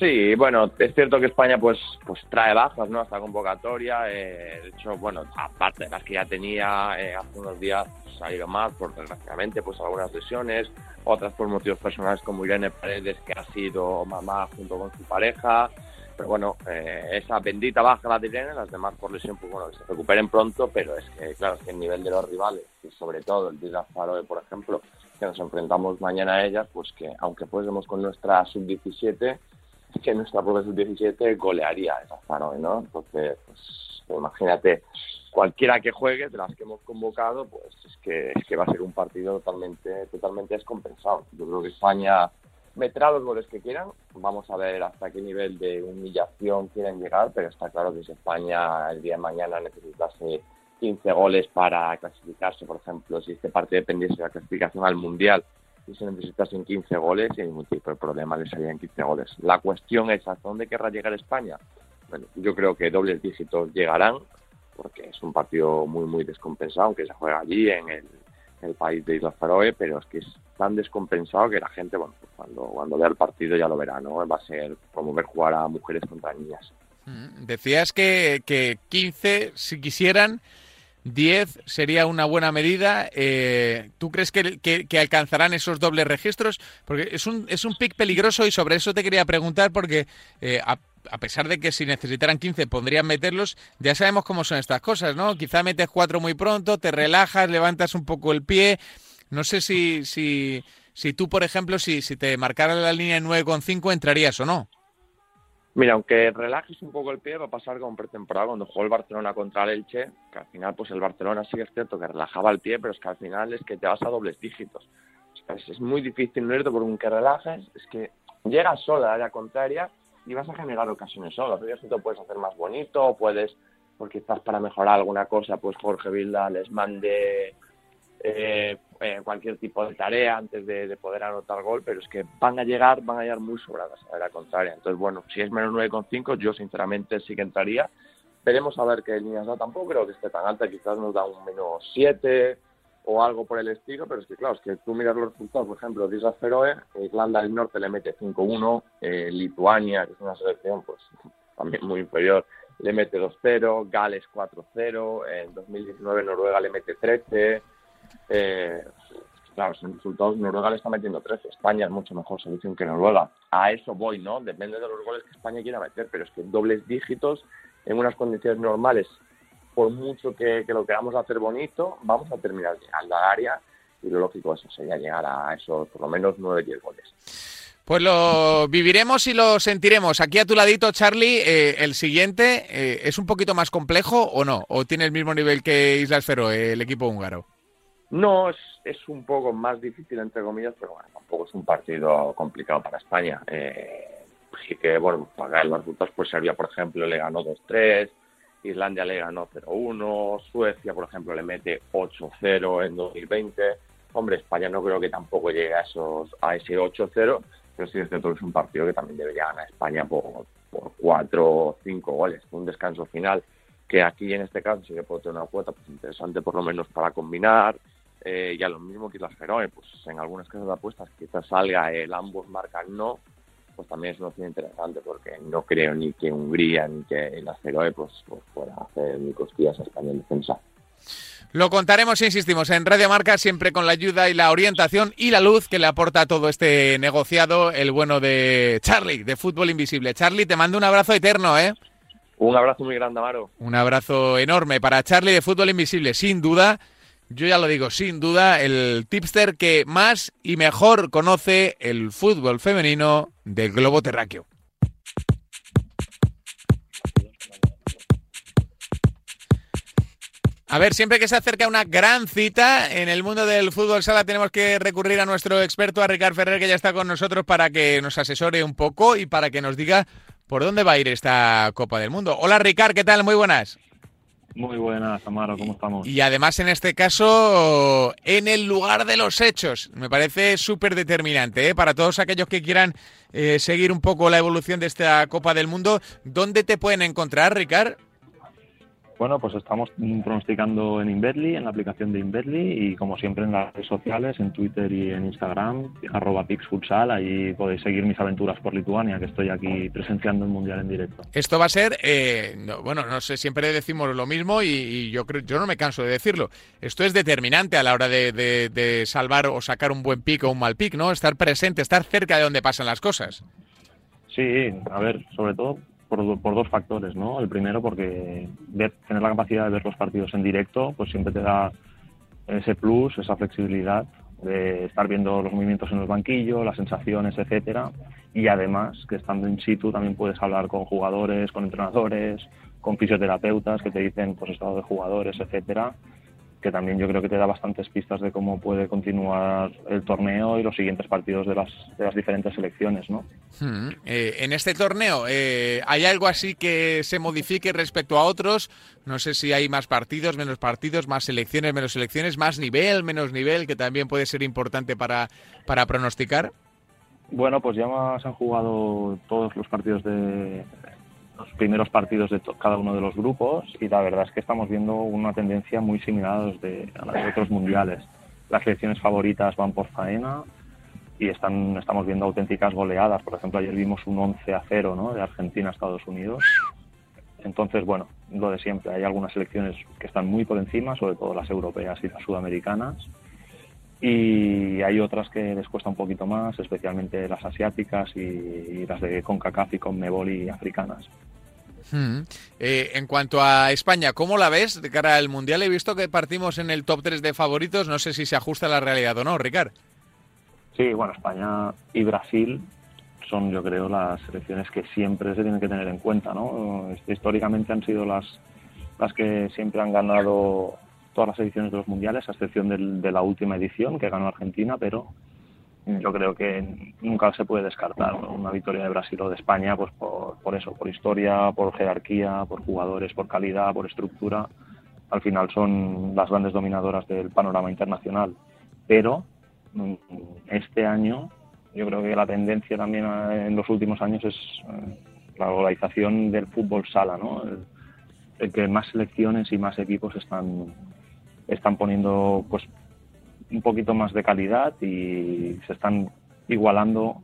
Sí, bueno, es cierto que España pues pues trae bajas, ¿no? Esta convocatoria. Eh, de hecho, bueno, aparte de las que ya tenía eh, hace unos días salido más, por desgraciadamente, pues algunas lesiones, otras por motivos personales como Irene Paredes, que ha sido mamá junto con su pareja. Pero bueno, eh, esa bendita baja la de Irene, las demás por lesión, pues bueno, que se recuperen pronto, pero es que, claro, es que el nivel de los rivales, y sobre todo el de Faroe, por ejemplo, que nos enfrentamos mañana a ellas, pues que aunque fuésemos con nuestra sub-17, que nuestra prueba sub-17 golearía a esa ¿no? Entonces, pues imagínate, cualquiera que juegue de las que hemos convocado, pues es que, es que va a ser un partido totalmente, totalmente descompensado. Yo creo que España meterá los goles que quieran, vamos a ver hasta qué nivel de humillación quieren llegar, pero está claro que si España el día de mañana necesitase 15 goles para clasificarse, por ejemplo, si este partido dependiese de la clasificación al Mundial y se necesitasen 15 goles, sin ningún tipo de problema les salían 15 goles. La cuestión es, ¿hasta dónde querrá llegar España? Bueno, yo creo que dobles dígitos llegarán, porque es un partido muy, muy descompensado, aunque se juega allí en el, país de Islas Faroe, pero es que es tan descompensado que la gente, bueno, pues cuando, cuando vea el partido ya lo verá, ¿no? Va a ser como ver jugar a mujeres contra niñas. Mm, decías que, que 15, si quisieran, 10 sería una buena medida. Eh, ¿Tú crees que, alcanzarán esos dobles registros? Porque es un, es un pick peligroso y sobre eso te quería preguntar porque eh, a, pesar de que si necesitaran 15 podrían meterlos, ya sabemos cómo son estas cosas, ¿no? Quizá metes 4 muy pronto, te relajas, levantas un poco el pie. No sé si, si, si tú, por ejemplo, si, si te marcaran la línea 9,5 entrarías o no. Mira, aunque relajes un poco el pie, va a pasar con pretemporada cuando jugó el Barcelona contra el Elche, que al final, pues el Barcelona sí es cierto que relajaba el pie, pero es que al final es que te vas a dobles dígitos. es, muy difícil no irte por un que relajes, es que llegas sola a la contraria y vas a generar ocasiones solo. Pero te puedes hacer más bonito, puedes, porque quizás para mejorar alguna cosa, pues Jorge Vilda les mande eh, eh, cualquier tipo de tarea antes de, poder anotar gol, pero es que van a llegar, van a llegar muy sobradas a la contraria. Entonces, bueno, si es menos 9,5, yo sinceramente sí que entraría. Veremos a ver qué líneas da. Tampoco creo que esté tan alta, quizás nos da un menos 7 o algo por el estilo, pero es que claro, es que tú miras los resultados, por ejemplo, de Islas Feroe, Irlanda del Norte le mete 5-1, eh, Lituania, que es una selección pues también muy inferior, le mete 2-0, Gales 4-0, en 2019 Noruega le mete 13, eh, claro, en resultados Noruega le está metiendo 13, España es mucho mejor selección que Noruega. A eso voy, ¿no? Depende de los goles que España quiera meter, pero es que dobles dígitos en unas condiciones normales, por mucho que, lo queramos hacer bonito, vamos a terminar llegando al área y lo lógico eso sería llegar a esos por lo menos 9-10 goles. Pues lo viviremos y lo sentiremos. Aquí a tu ladito, Charlie, eh, el siguiente, eh, ¿es un poquito más complejo o no? ¿O tiene el mismo nivel que Islas Feroe, el equipo húngaro? No, es, es un poco más difícil, entre comillas, pero bueno, tampoco es un partido complicado para España. Eh, sí que, bueno, para los resultados, pues Serbia, por ejemplo, le ganó 2-3, Islandia le ganó 0-1, Suecia, por ejemplo, le mete 8-0 en 2020. Hombre, España no creo que tampoco llegue a, esos, a ese 8-0, pero sí es cierto que es un partido que también debería ganar España por, por 4 o 5 goles, un descanso final, que aquí en este caso sí que puede tener una cuota pues, interesante por lo menos para combinar, eh, y a lo mismo que las Feroe, pues en algunas casas de apuestas quizás salga el ambos marcan no, pues también es una opción interesante porque no creo ni que Hungría ni que las Feroe pues, pues puedan hacer ni costillas a España en defensa. Lo contaremos, insistimos, en Radio Marca, siempre con la ayuda y la orientación y la luz que le aporta todo este negociado, el bueno de Charlie, de Fútbol Invisible. Charlie, te mando un abrazo eterno, ¿eh? Un abrazo muy grande, Amaro. Un abrazo enorme para Charlie de Fútbol Invisible, sin duda yo ya lo digo, sin duda, el tipster que más y mejor conoce el fútbol femenino del globo terráqueo. A ver, siempre que se acerca una gran cita en el mundo del fútbol sala tenemos que recurrir a nuestro experto, a Ricard Ferrer, que ya está con nosotros para que nos asesore un poco y para que nos diga por dónde va a ir esta Copa del Mundo. Hola Ricard, ¿qué tal? Muy buenas. Muy buenas, Amaro, ¿cómo estamos? Y además en este caso, en el lugar de los hechos. Me parece súper determinante ¿eh? para todos aquellos que quieran eh, seguir un poco la evolución de esta Copa del Mundo. ¿Dónde te pueden encontrar, Ricard? Bueno, pues estamos pronosticando en Inverly, en la aplicación de Inverly y como siempre en las redes sociales, en Twitter y en Instagram, arroba pixfutsal, ahí podéis seguir mis aventuras por Lituania, que estoy aquí presenciando el Mundial en directo. Esto va a ser, eh, bueno, no sé, siempre decimos lo mismo y, yo creo, yo no me canso de decirlo. Esto es determinante a la hora de, salvar o sacar un buen pico o un mal pick, ¿no? Estar presente, estar cerca de donde pasan las cosas. Sí, a ver, sobre todo por, dos factores, ¿no? El primero porque tener la capacidad de ver los partidos en directo, pues siempre te da ese plus, esa flexibilidad de estar viendo los movimientos en el banquillo, las sensaciones, etcétera, y además que estando in situ también puedes hablar con jugadores, con entrenadores, con fisioterapeutas que te dicen pues estado de jugadores, etcétera, que también yo creo que te da bastantes pistas de cómo puede continuar el torneo y los siguientes partidos de las, de las diferentes selecciones, ¿no? Hmm. Eh, en este torneo, eh, ¿hay algo así que se modifique respecto a otros? No sé si hay más partidos, menos partidos, más selecciones, menos selecciones, más nivel, menos nivel, que también puede ser importante para, para pronosticar. Bueno, pues ya se han jugado todos los partidos de, los primeros partidos de cada uno de los grupos y la verdad es que estamos viendo una tendencia muy similar a, los de, las de otros mundiales. Las selecciones favoritas van por faena y están, estamos viendo auténticas goleadas. Por ejemplo, ayer vimos un 11 a 0 ¿no? de Argentina a Estados Unidos. Entonces, bueno, lo de siempre. Hay algunas selecciones que están muy por encima, sobre todo las europeas y las sudamericanas. Y hay otras que les cuesta un poquito más, especialmente las asiáticas y, las de CONCACAF y CONMEBOL y africanas. Hmm. Eh, en cuanto a España, ¿cómo la ves de cara al Mundial? He visto que partimos en el top 3 de favoritos, no sé si se ajusta a la realidad o no, Ricard. Sí, bueno, España y Brasil son, yo creo, las selecciones que siempre se tienen que tener en cuenta, ¿no? Históricamente han sido las, las que siempre han ganado todas las ediciones de los mundiales, a excepción de la última edición que ganó Argentina, pero yo creo que nunca se puede descartar una victoria de Brasil o de España, pues por, eso, por historia, por jerarquía, por jugadores, por calidad, por estructura. Al final son las grandes dominadoras del panorama internacional. Pero mm, este año, yo creo que la tendencia también eh, en los últimos años es eh, la globalización del fútbol sala, ¿no? el que más selecciones y más equipos están, están poniendo pues un poquito más de calidad y se están igualando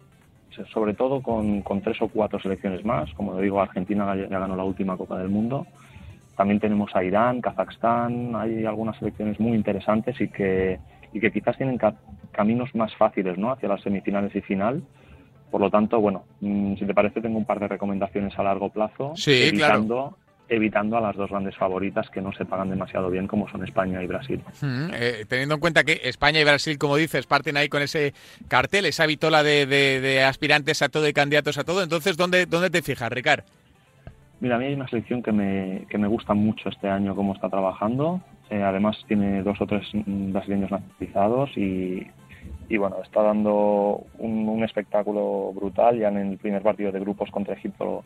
sobre todo con, tres o cuatro selecciones más. Como digo, Argentina ya ganó la última Copa del Mundo. También tenemos a Irán, Kazajstán, hay algunas selecciones muy interesantes y que, y que quizás tienen caminos más fáciles ¿no? hacia las semifinales y final. Por lo tanto, bueno, mm, si te parece, tengo un par de recomendaciones a largo plazo, sí, claro evitando a las dos grandes favoritas que no se pagan demasiado bien como son España y Brasil. Mm, eh, teniendo en cuenta que España y Brasil, como dices, parten ahí con ese cartel, esa vitola de, aspirantes a todo y candidatos a todo, entonces ¿dónde, dónde te fijas, Ricard? Mira, a mí hay una selección que me, que me gusta mucho este año cómo está trabajando. Eh, además tiene dos o tres brasileños nacionalizados y, y bueno, está dando un, un espectáculo brutal. Ya en el primer partido de grupos contra Egipto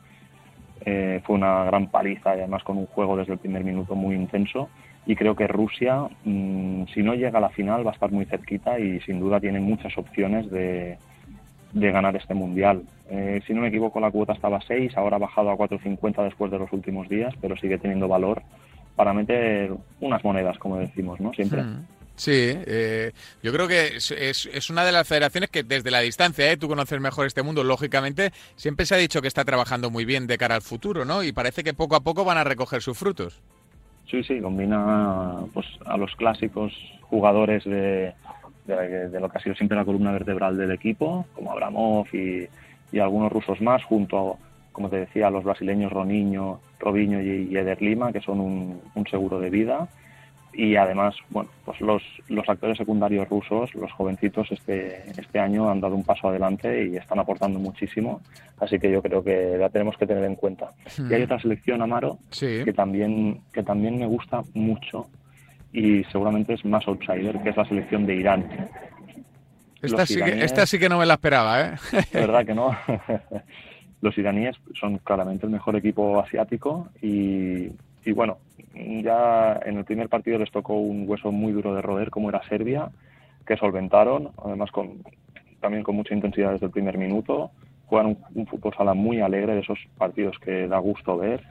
eh, fue una gran paliza y además con un juego desde el primer minuto muy intenso. Y creo que Rusia, mm, si no llega a la final, va a estar muy cerquita y sin duda tiene muchas opciones de, de ganar este mundial. Eh, si no me equivoco, la cuota estaba a 6, ahora ha bajado a 4.50 después de los últimos días, pero sigue teniendo valor para meter unas monedas, como decimos, ¿no? Siempre. Hmm. Sí, eh, yo creo que es, una de las federaciones que desde la distancia, ¿eh? tú conoces mejor este mundo, lógicamente, siempre se ha dicho que está trabajando muy bien de cara al futuro, ¿no? Y parece que poco a poco van a recoger sus frutos. Sí, sí, combina pues, a los clásicos jugadores de, de, lo que ha sido siempre la columna vertebral del equipo, como Abramov y, y algunos rusos más, junto a, como te decía, a los brasileños Roniño, Robinho y, Eder Lima, que son un, un seguro de vida y además, bueno, pues los, los actores secundarios rusos, los jovencitos, este, este año han dado un paso adelante y están aportando muchísimo, así que yo creo que la tenemos que tener en cuenta. Y hay hmm. otra selección, Amaro, que, también, que también me gusta mucho y seguramente es más outsider, que es la selección de Irán. Esta, sí que, esta sí que no me la esperaba, ¿eh? verdad que no. los iraníes son claramente el mejor equipo asiático y, y bueno, ya en el primer partido les tocó un hueso muy duro de roder como era Serbia, que solventaron, además con, también con mucha intensidad desde el primer minuto. Juegan un, fútbol sala muy alegre de esos partidos que da gusto ver.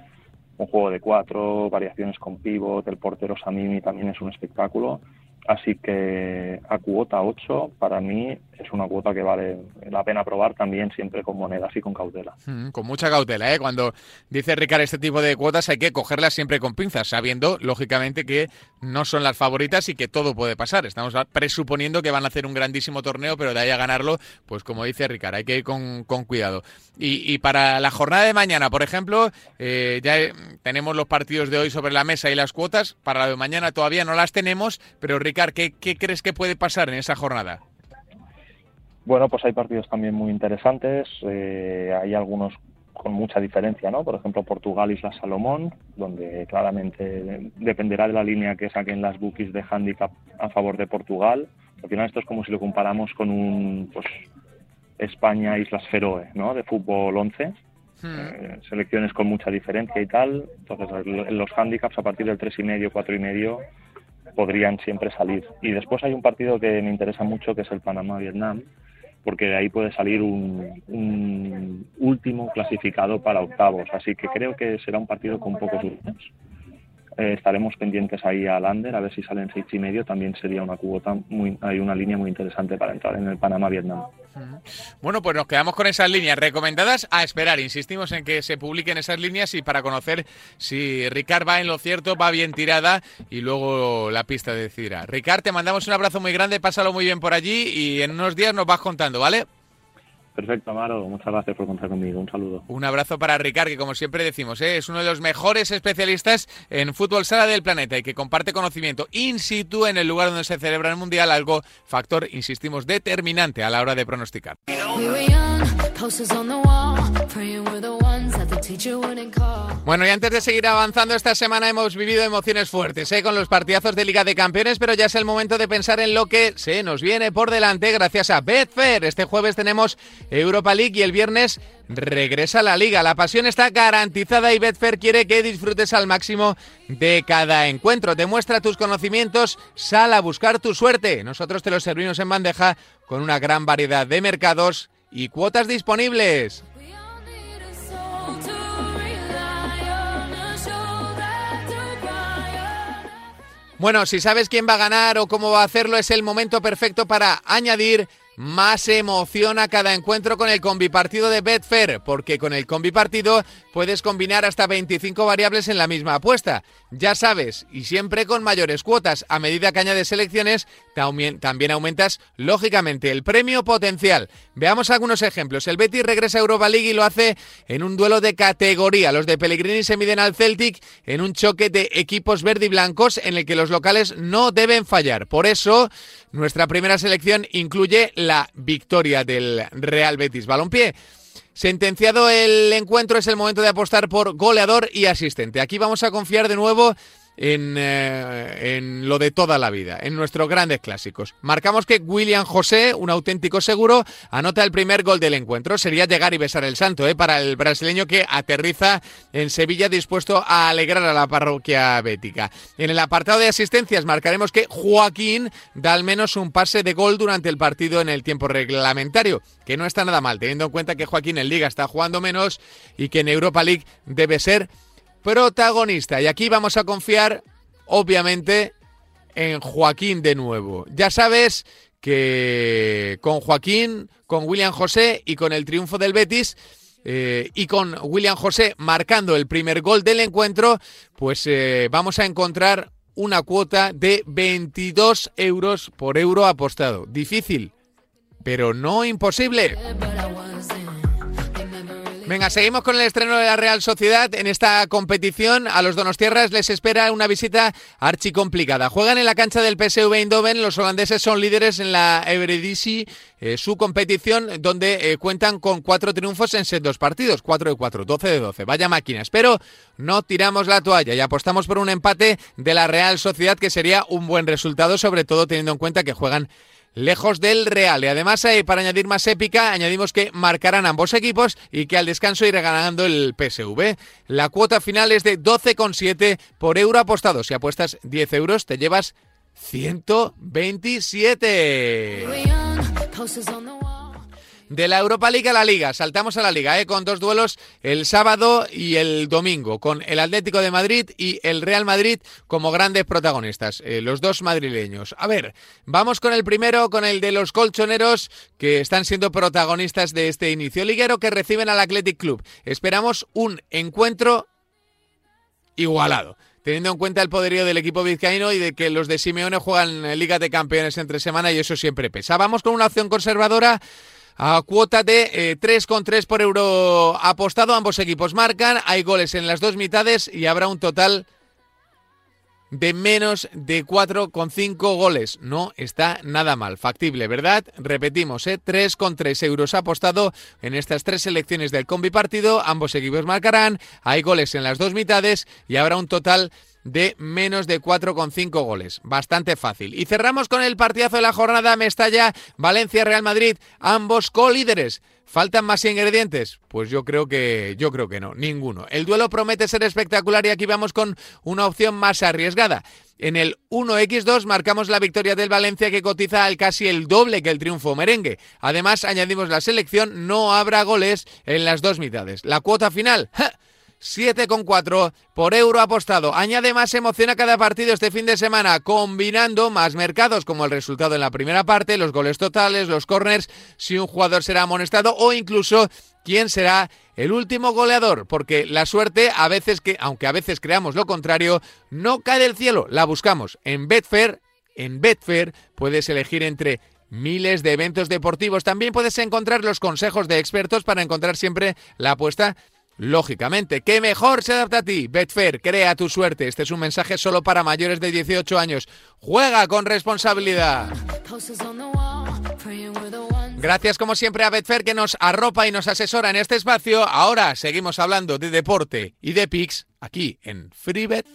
un juego de cuatro, variaciones con pivot, el portero Samimi también es un espectáculo. Así que a cuota 8 para mí es una cuota que vale la pena probar también siempre con monedas y con cautela. Mm, con mucha cautela, ¿eh? Cuando dice Ricard este tipo de cuotas hay que cogerlas siempre con pinzas, sabiendo lógicamente que no son las favoritas y que todo puede pasar. Estamos presuponiendo que van a hacer un grandísimo torneo, pero de ahí a ganarlo, pues como dice Ricard, hay que ir con, cuidado. Y, para la jornada de mañana, por ejemplo, eh, ya tenemos los partidos de hoy sobre la mesa y las cuotas. Para la de mañana todavía no las tenemos, pero Ricard ¿qué, crees que puede pasar en esa jornada? Bueno, pues hay partidos también muy interesantes. Eh, hay algunos con mucha diferencia, ¿no? Por ejemplo, Portugal, Isla Salomón, donde claramente dependerá de la línea que saquen las bookies de handicap a favor de Portugal. Al final esto es como si lo comparamos con un pues, España, Islas Feroe, ¿no? De fútbol 11. Hmm. Eh, selecciones con mucha diferencia y tal. Entonces, los handicaps a partir del tres y medio, cuatro y medio podrían siempre salir. Y después hay un partido que me interesa mucho, que es el Panamá-Vietnam, porque de ahí puede salir un, un, último clasificado para octavos. Así que creo que será un partido con pocos dudas. Eh, estaremos pendientes ahí al Lander a ver si salen seis y medio. También sería una cuota, muy, hay una línea muy interesante para entrar en el Panamá-Vietnam. Bueno, pues nos quedamos con esas líneas recomendadas a esperar. Insistimos en que se publiquen esas líneas y para conocer si Ricard va en lo cierto, va bien tirada y luego la pista decidirá. Ricard, te mandamos un abrazo muy grande, pásalo muy bien por allí y en unos días nos vas contando, ¿vale? Perfecto, Amaro. Muchas gracias por contar conmigo. Un saludo. Un abrazo para Ricard, que como siempre decimos, ¿eh? es uno de los mejores especialistas en fútbol sala del planeta y que comparte conocimiento in situ en el lugar donde se celebra el Mundial, algo factor, insistimos, determinante a la hora de pronosticar. Bueno, y antes de seguir avanzando, esta semana hemos vivido emociones fuertes ¿eh? con los partidazos de Liga de Campeones, pero ya es el momento de pensar en lo que se nos viene por delante gracias a Betfair. Este jueves tenemos Europa League y el viernes regresa la Liga. La pasión está garantizada y Betfair quiere que disfrutes al máximo de cada encuentro. Demuestra tus conocimientos, sal a buscar tu suerte. Nosotros te los servimos en bandeja con una gran variedad de mercados y cuotas disponibles. Bueno, si sabes quién va a ganar o cómo va a hacerlo, es el momento perfecto para añadir más emoción a cada encuentro con el combipartido de Betfair, porque con el combipartido puedes combinar hasta 25 variables en la misma apuesta. Ya sabes, y siempre con mayores cuotas. A medida que añades selecciones, también aumentas lógicamente el premio potencial. Veamos algunos ejemplos. El Betis regresa a Europa League y lo hace en un duelo de categoría. Los de Pellegrini se miden al Celtic en un choque de equipos verde y blancos en el que los locales no deben fallar. Por eso, nuestra primera selección incluye la victoria del Real Betis Balompié. Sentenciado el encuentro, es el momento de apostar por goleador y asistente. Aquí vamos a confiar de nuevo eh, en, lo de toda la vida, en nuestros grandes clásicos. Marcamos que William José, un auténtico seguro, anota el primer gol del encuentro. Sería llegar y besar el santo ¿eh? para el brasileño que aterriza en Sevilla dispuesto a alegrar a la parroquia bética. En el apartado de asistencias marcaremos que Joaquín da al menos un pase de gol durante el partido en el tiempo reglamentario, que no está nada mal, teniendo en cuenta que Joaquín en Liga está jugando menos y que en Europa League debe ser protagonista. Y aquí vamos a confiar, obviamente, en Joaquín de nuevo. Ya sabes que con Joaquín, con William José y con el triunfo del Betis, eh, y con William José marcando el primer gol del encuentro, pues eh, vamos a encontrar una cuota de 22 euros por euro apostado. Difícil, pero no imposible. Venga, seguimos con el estreno de la Real Sociedad. En esta competición a los Donostierras les espera una visita archicomplicada. Juegan en la cancha del PSV Eindhoven. Los holandeses son líderes en la Eredivisie, eh, su competición, donde eh, cuentan con cuatro triunfos en dos partidos. Cuatro de cuatro, doce de doce. Vaya máquinas. Pero no tiramos la toalla y apostamos por un empate de la Real Sociedad que sería un buen resultado, sobre todo teniendo en cuenta que juegan lejos del Real. Y además, eh, para añadir más épica, añadimos que marcarán ambos equipos y que al descanso irá ganando el PSV. La cuota final es de 12,7 por euro apostado. Si apuestas 10 euros, te llevas 127. De la Europa League a la Liga. Saltamos a la Liga, ¿eh? con dos duelos el sábado y el domingo, con el Atlético de Madrid y el Real Madrid como grandes protagonistas, eh, los dos madrileños. A ver, vamos con el primero, con el de los colchoneros, que están siendo protagonistas de este inicio liguero, que reciben al Athletic Club. Esperamos un encuentro igualado teniendo en cuenta el poderío del equipo vizcaíno y de que los de Simeone juegan en Liga de Campeones entre semana y eso siempre pesa. Vamos con una opción conservadora a cuota de 3,3 eh, por euro apostado. Ambos equipos marcan, hay goles en las dos mitades y habrá un total de menos de 4,5 goles. No está nada mal. Factible, ¿verdad? Repetimos, ¿eh? 3,3 euros apostado en estas tres selecciones del combi partido. Ambos equipos marcarán. Hay goles en las dos mitades y habrá un total de menos de 4,5 goles. Bastante fácil. Y cerramos con el partidazo de la jornada Mestalla, Valencia, Real Madrid, ambos colíderes. ¿Faltan más ingredientes? Pues yo creo que yo creo que no, ninguno. El duelo promete ser espectacular y aquí vamos con una opción más arriesgada. En el 1x2 marcamos la victoria del Valencia que cotiza al casi el doble que el triunfo merengue. Además añadimos la selección, no habrá goles en las dos mitades. La cuota final, 7,4 por euro apostado. Añade más emoción a cada partido este fin de semana, combinando más mercados como el resultado en la primera parte, los goles totales, los corners, si un jugador será amonestado o incluso quién será el último goleador, porque la suerte a veces que, aunque a veces creamos lo contrario, no cae del cielo, la buscamos en Betfair. En Betfair puedes elegir entre miles de eventos deportivos. También puedes encontrar los consejos de expertos para encontrar siempre la apuesta Lógicamente, ¿qué mejor se adapta a ti? Betfair, crea tu suerte. Este es un mensaje solo para mayores de 18 años. Juega con responsabilidad. Gracias como siempre a Betfair que nos arropa y nos asesora en este espacio. Ahora seguimos hablando de deporte y de PIX aquí en FreeBet.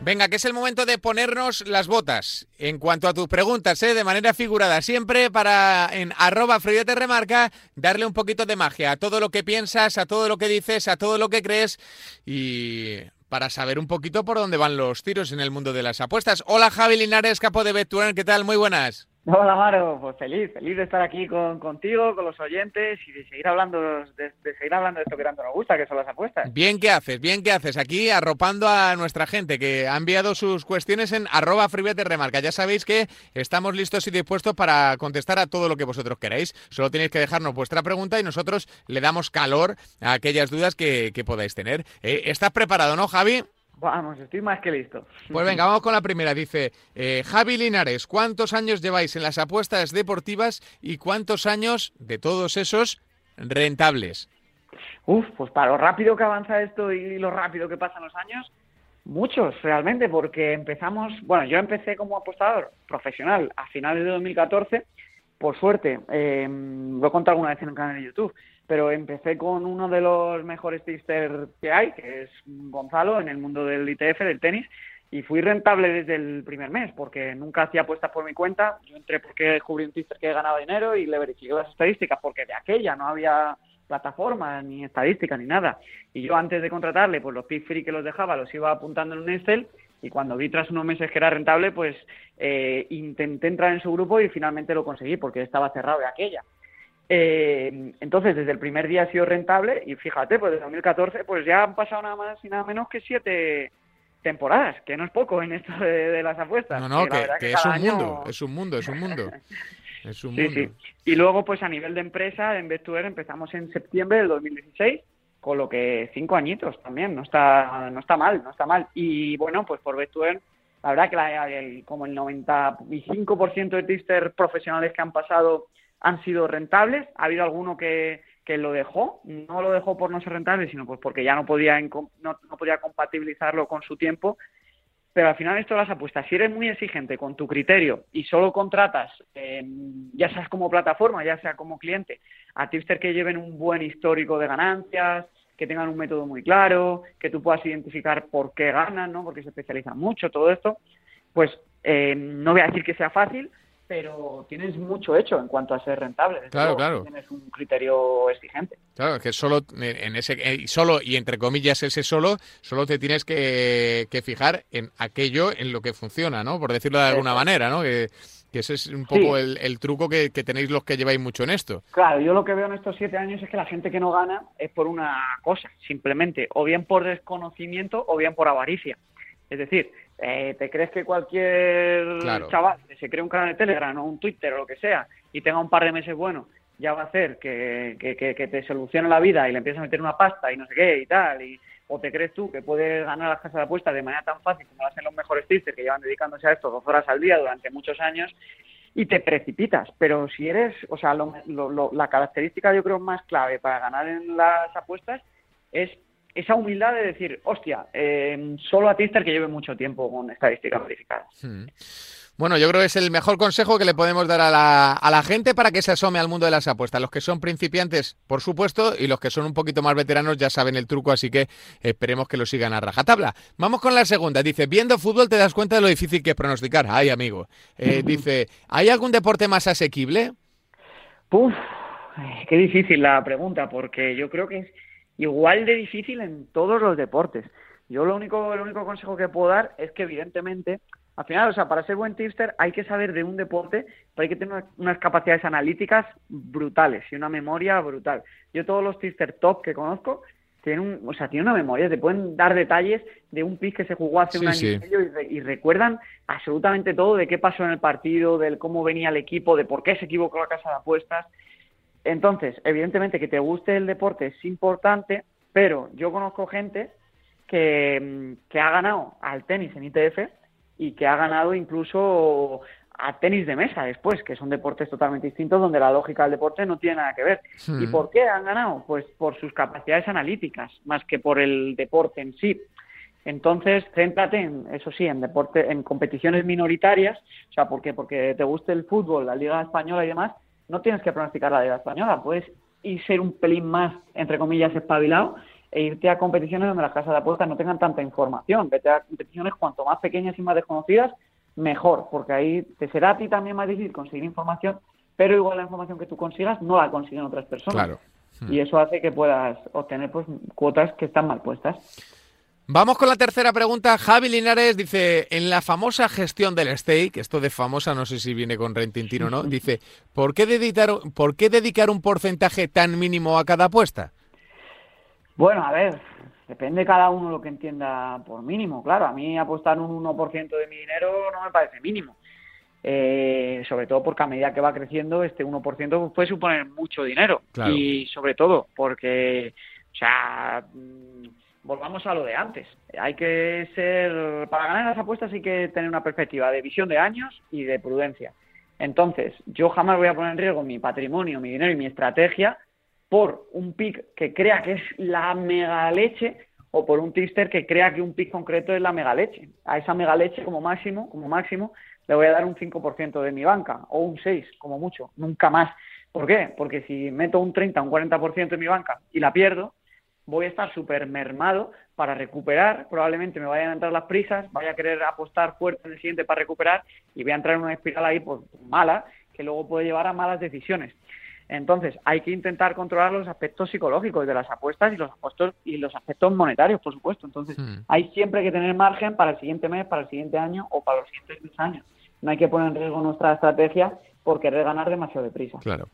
Venga, que es el momento de ponernos las botas. En cuanto a tus preguntas, ¿eh? de manera figurada, siempre para en arroba te remarca darle un poquito de magia a todo lo que piensas, a todo lo que dices, a todo lo que crees y para saber un poquito por dónde van los tiros en el mundo de las apuestas. Hola Javi Linares, capo de Betturen, ¿qué tal? Muy buenas. Hola Maro, pues feliz, feliz de estar aquí con, contigo, con los oyentes y de seguir hablando de, seguir hablando de esto que tanto nos gusta, que son las apuestas. Bien que haces, bien que haces, aquí arropando a nuestra gente que ha enviado sus cuestiones en arroba remarca. Ya sabéis que estamos listos y dispuestos para contestar a todo lo que vosotros queráis. Solo tenéis que dejarnos vuestra pregunta y nosotros le damos calor a aquellas dudas que, podáis tener. Eh, ¿Estás preparado, no, Javi? Vamos, estoy más que listo. Pues venga, vamos con la primera. Dice eh, Javi Linares, ¿cuántos años lleváis en las apuestas deportivas y cuántos años de todos esos rentables? Uf, pues para lo rápido que avanza esto y lo rápido que pasan los años, muchos realmente, porque empezamos, bueno, yo empecé como apostador profesional a finales de 2014, por suerte, eh, lo he contado alguna vez en el canal de YouTube, pero empecé con uno de los mejores tipsters que hay, que es Gonzalo, en el mundo del ITF, del tenis, y fui rentable desde el primer mes, porque nunca hacía apuestas por mi cuenta. Yo entré porque descubrí un tipster que ganaba dinero y le verifiqué las estadísticas, porque de aquella no había plataforma, ni estadística, ni nada. Y yo antes de contratarle, pues los pick free que los dejaba los iba apuntando en un Excel y cuando vi tras unos meses que era rentable, pues eh, intenté entrar en su grupo y finalmente lo conseguí porque estaba cerrado de aquella. Eh, entonces, desde el primer día ha sido rentable y fíjate, pues desde 2014 pues ya han pasado nada más y nada menos que siete temporadas, que no es poco en esto de, las apuestas. No, no, que, es, un mundo, es un mundo, es un mundo, es un mundo. Sí, Y luego, pues a nivel de empresa, en Vestuer empezamos en septiembre del 2016, con lo que cinco añitos también, no está, no está mal, no está mal. Y bueno, pues por Vestuer, la verdad que como el 95% de tipsters profesionales que han pasado han sido rentables. Ha habido alguno que, que lo dejó, no lo dejó por no ser rentable, sino pues porque ya no podía, no, no podía compatibilizarlo con su tiempo. Pero al final esto las apuestas, si eres muy exigente con tu criterio y solo contratas, eh, ya seas como plataforma, ya sea como cliente, a tipster que lleven un buen histórico de ganancias, que tengan un método muy claro, que tú puedas identificar por qué ganan, ¿no? porque se especializan mucho, todo esto, pues eh, no voy a decir que sea fácil, pero tienes mucho hecho en cuanto a ser rentable. claro, claro. Tienes un criterio exigente. Claro, que solo en ese eh, solo y entre comillas ese solo, solo te tienes que, fijar en aquello en lo que funciona, ¿no? Por decirlo de alguna manera, ¿no? Que, ese es un poco el, truco que, tenéis los que lleváis mucho en esto. Claro, yo lo que veo en estos siete años es que la gente que no gana es por una cosa, simplemente, o bien por desconocimiento o bien por avaricia. Es decir, eh, ¿te crees que cualquier chaval que se cree un canal de Telegram o un Twitter o lo que sea y tenga un par de meses buenos ya va a hacer que, que, te solucione la vida y le empiezas a meter una pasta y no sé qué y tal? Y, ¿O te crees tú que puedes ganar las casas de apuestas de manera tan fácil como lo hacen los mejores twitters que llevan dedicándose a esto dos horas al día durante muchos años y te precipitas? Pero si eres, o sea, la característica yo creo más clave para ganar en las apuestas es esa humildad de decir, hostia, eh, solo a Tister que lleve mucho tiempo con estadísticas verificadas. Hmm. Bueno, yo creo que es el mejor consejo que le podemos dar a la, a la gente para que se asome al mundo de las apuestas. Los que son principiantes, por supuesto, y los que son un poquito más veteranos ya saben el truco, así que esperemos que lo sigan a rajatabla. Vamos con la segunda. Dice, viendo fútbol te das cuenta de lo difícil que es pronosticar. Ay, amigo. Eh, dice, ¿hay algún deporte más asequible? Puf, qué difícil la pregunta, porque yo creo que es igual de difícil en todos los deportes. Yo lo único, el único consejo que puedo dar es que evidentemente, al final, o sea, para ser buen tipster hay que saber de un deporte, pero hay que tener unas capacidades analíticas brutales y una memoria brutal. Yo todos los tipsters top que conozco tienen, un, o sea, tienen una memoria, te pueden dar detalles de un pick que se jugó hace un año y medio y, recuerdan absolutamente todo de qué pasó en el partido, del cómo venía el equipo, de por qué se equivocó la casa de apuestas. Entonces, evidentemente que te guste el deporte es importante, pero yo conozco gente que, que ha ganado al tenis en ITF y que ha ganado incluso a tenis de mesa después, que son deportes totalmente distintos donde la lógica del deporte no tiene nada que ver. ¿Y por qué han ganado? Pues por sus capacidades analíticas, más que por el deporte en sí. Entonces, céntrate en, eso sí, en deporte, en competiciones minoritarias, o sea, ¿por qué? Porque te guste el fútbol, la Liga Española y demás, no tienes que pronosticar la Liga Española, puedes ir ser un pelín más, entre comillas, espabilado e irte a competiciones donde las casas de apuestas no tengan tanta información. Vete a competiciones cuanto más pequeñas y más desconocidas, mejor, porque ahí te será a ti también más difícil conseguir información, pero igual la información que tú consigas no la consiguen otras personas. Claro. Y eso hace que puedas obtener pues cuotas que están mal puestas. Vamos con la tercera pregunta. Javi Linares dice, en la famosa gestión del stake, esto de famosa no sé si viene con Rentintino o no, dice, ¿por qué, dedicar, ¿por qué dedicar un porcentaje tan mínimo a cada apuesta? Bueno, a ver, depende cada uno lo que entienda por mínimo. Claro, a mí apostar un 1% de mi dinero no me parece mínimo. Eh, sobre todo porque a medida que va creciendo, este 1% puede suponer mucho dinero. Y sobre todo porque, o sea volvamos a lo de antes. Hay que ser, para ganar las apuestas hay que tener una perspectiva de visión de años y de prudencia. Entonces, yo jamás voy a poner en riesgo mi patrimonio, mi dinero y mi estrategia por un pick que crea que es la mega leche o por un tipster que crea que un pick concreto es la mega leche. A esa mega leche como máximo, como máximo, le voy a dar un 5% de mi banca o un 6 como mucho, nunca más. ¿Por qué? Porque si meto un 30, un 40% en mi banca y la pierdo, voy a estar súper mermado para recuperar, probablemente me vayan a entrar las prisas, vaya a querer apostar fuerte en el siguiente para recuperar y voy a entrar en una espiral ahí pues, mala que luego puede llevar a malas decisiones. Entonces, hay que intentar controlar los aspectos psicológicos de las apuestas y los aspectos, y los aspectos monetarios, por supuesto. Entonces, hmm. hay siempre que tener margen para el siguiente mes, para el siguiente año o para los siguientes años. No hay que poner en riesgo nuestra estrategia por querer ganar demasiado deprisa. Claro.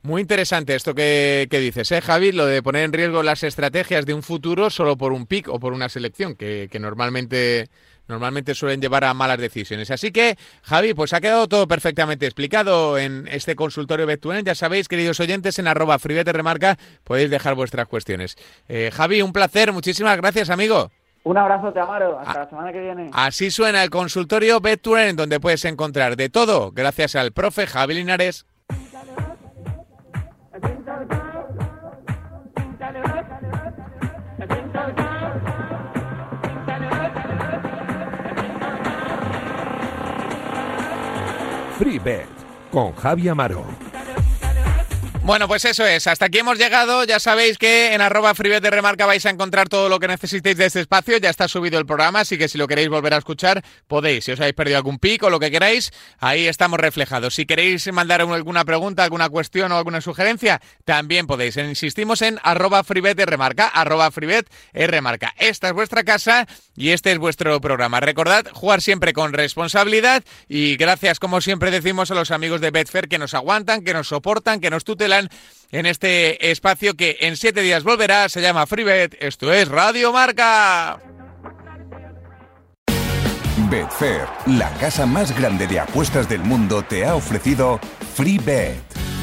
Muy interesante esto que, dices, ¿eh, Javi? Lo de poner en riesgo las estrategias de un futuro solo por un pick o por una selección, que, normalmente, normalmente suelen llevar a malas decisiones. Así que, Javi, pues ha quedado todo perfectamente explicado en este consultorio virtual. Ya sabéis, queridos oyentes, en arroba remarca podéis dejar vuestras cuestiones. Eh, Javi, un placer. Muchísimas gracias, amigo. Un abrazo, te amaro. Hasta la semana que viene. Así suena el consultorio en donde puedes encontrar de todo, gracias al profe Javi Linares. FreeBet con Javi Amaro. Bueno, pues eso es. Hasta aquí hemos llegado. Ya sabéis que en arroba freebet de remarca vais a encontrar todo lo que necesitéis de este espacio. Ya está subido el programa, así que si lo queréis volver a escuchar, podéis. Si os habéis perdido algún pico lo que queráis, ahí estamos reflejados. Si queréis mandar alguna pregunta, alguna cuestión o alguna sugerencia, también podéis. Insistimos en arroba freebet de arroba remarca. Esta es vuestra casa y este es vuestro programa. Recordad jugar siempre con responsabilidad y gracias, como siempre decimos, a los amigos de Betfair que nos aguantan, que nos soportan, que nos tutelan en este espacio que en siete días volverá. Se llama FreeBet. Esto es Radio Marca. Betfair, la casa más grande de apuestas del mundo, te ha ofrecido FreeBet.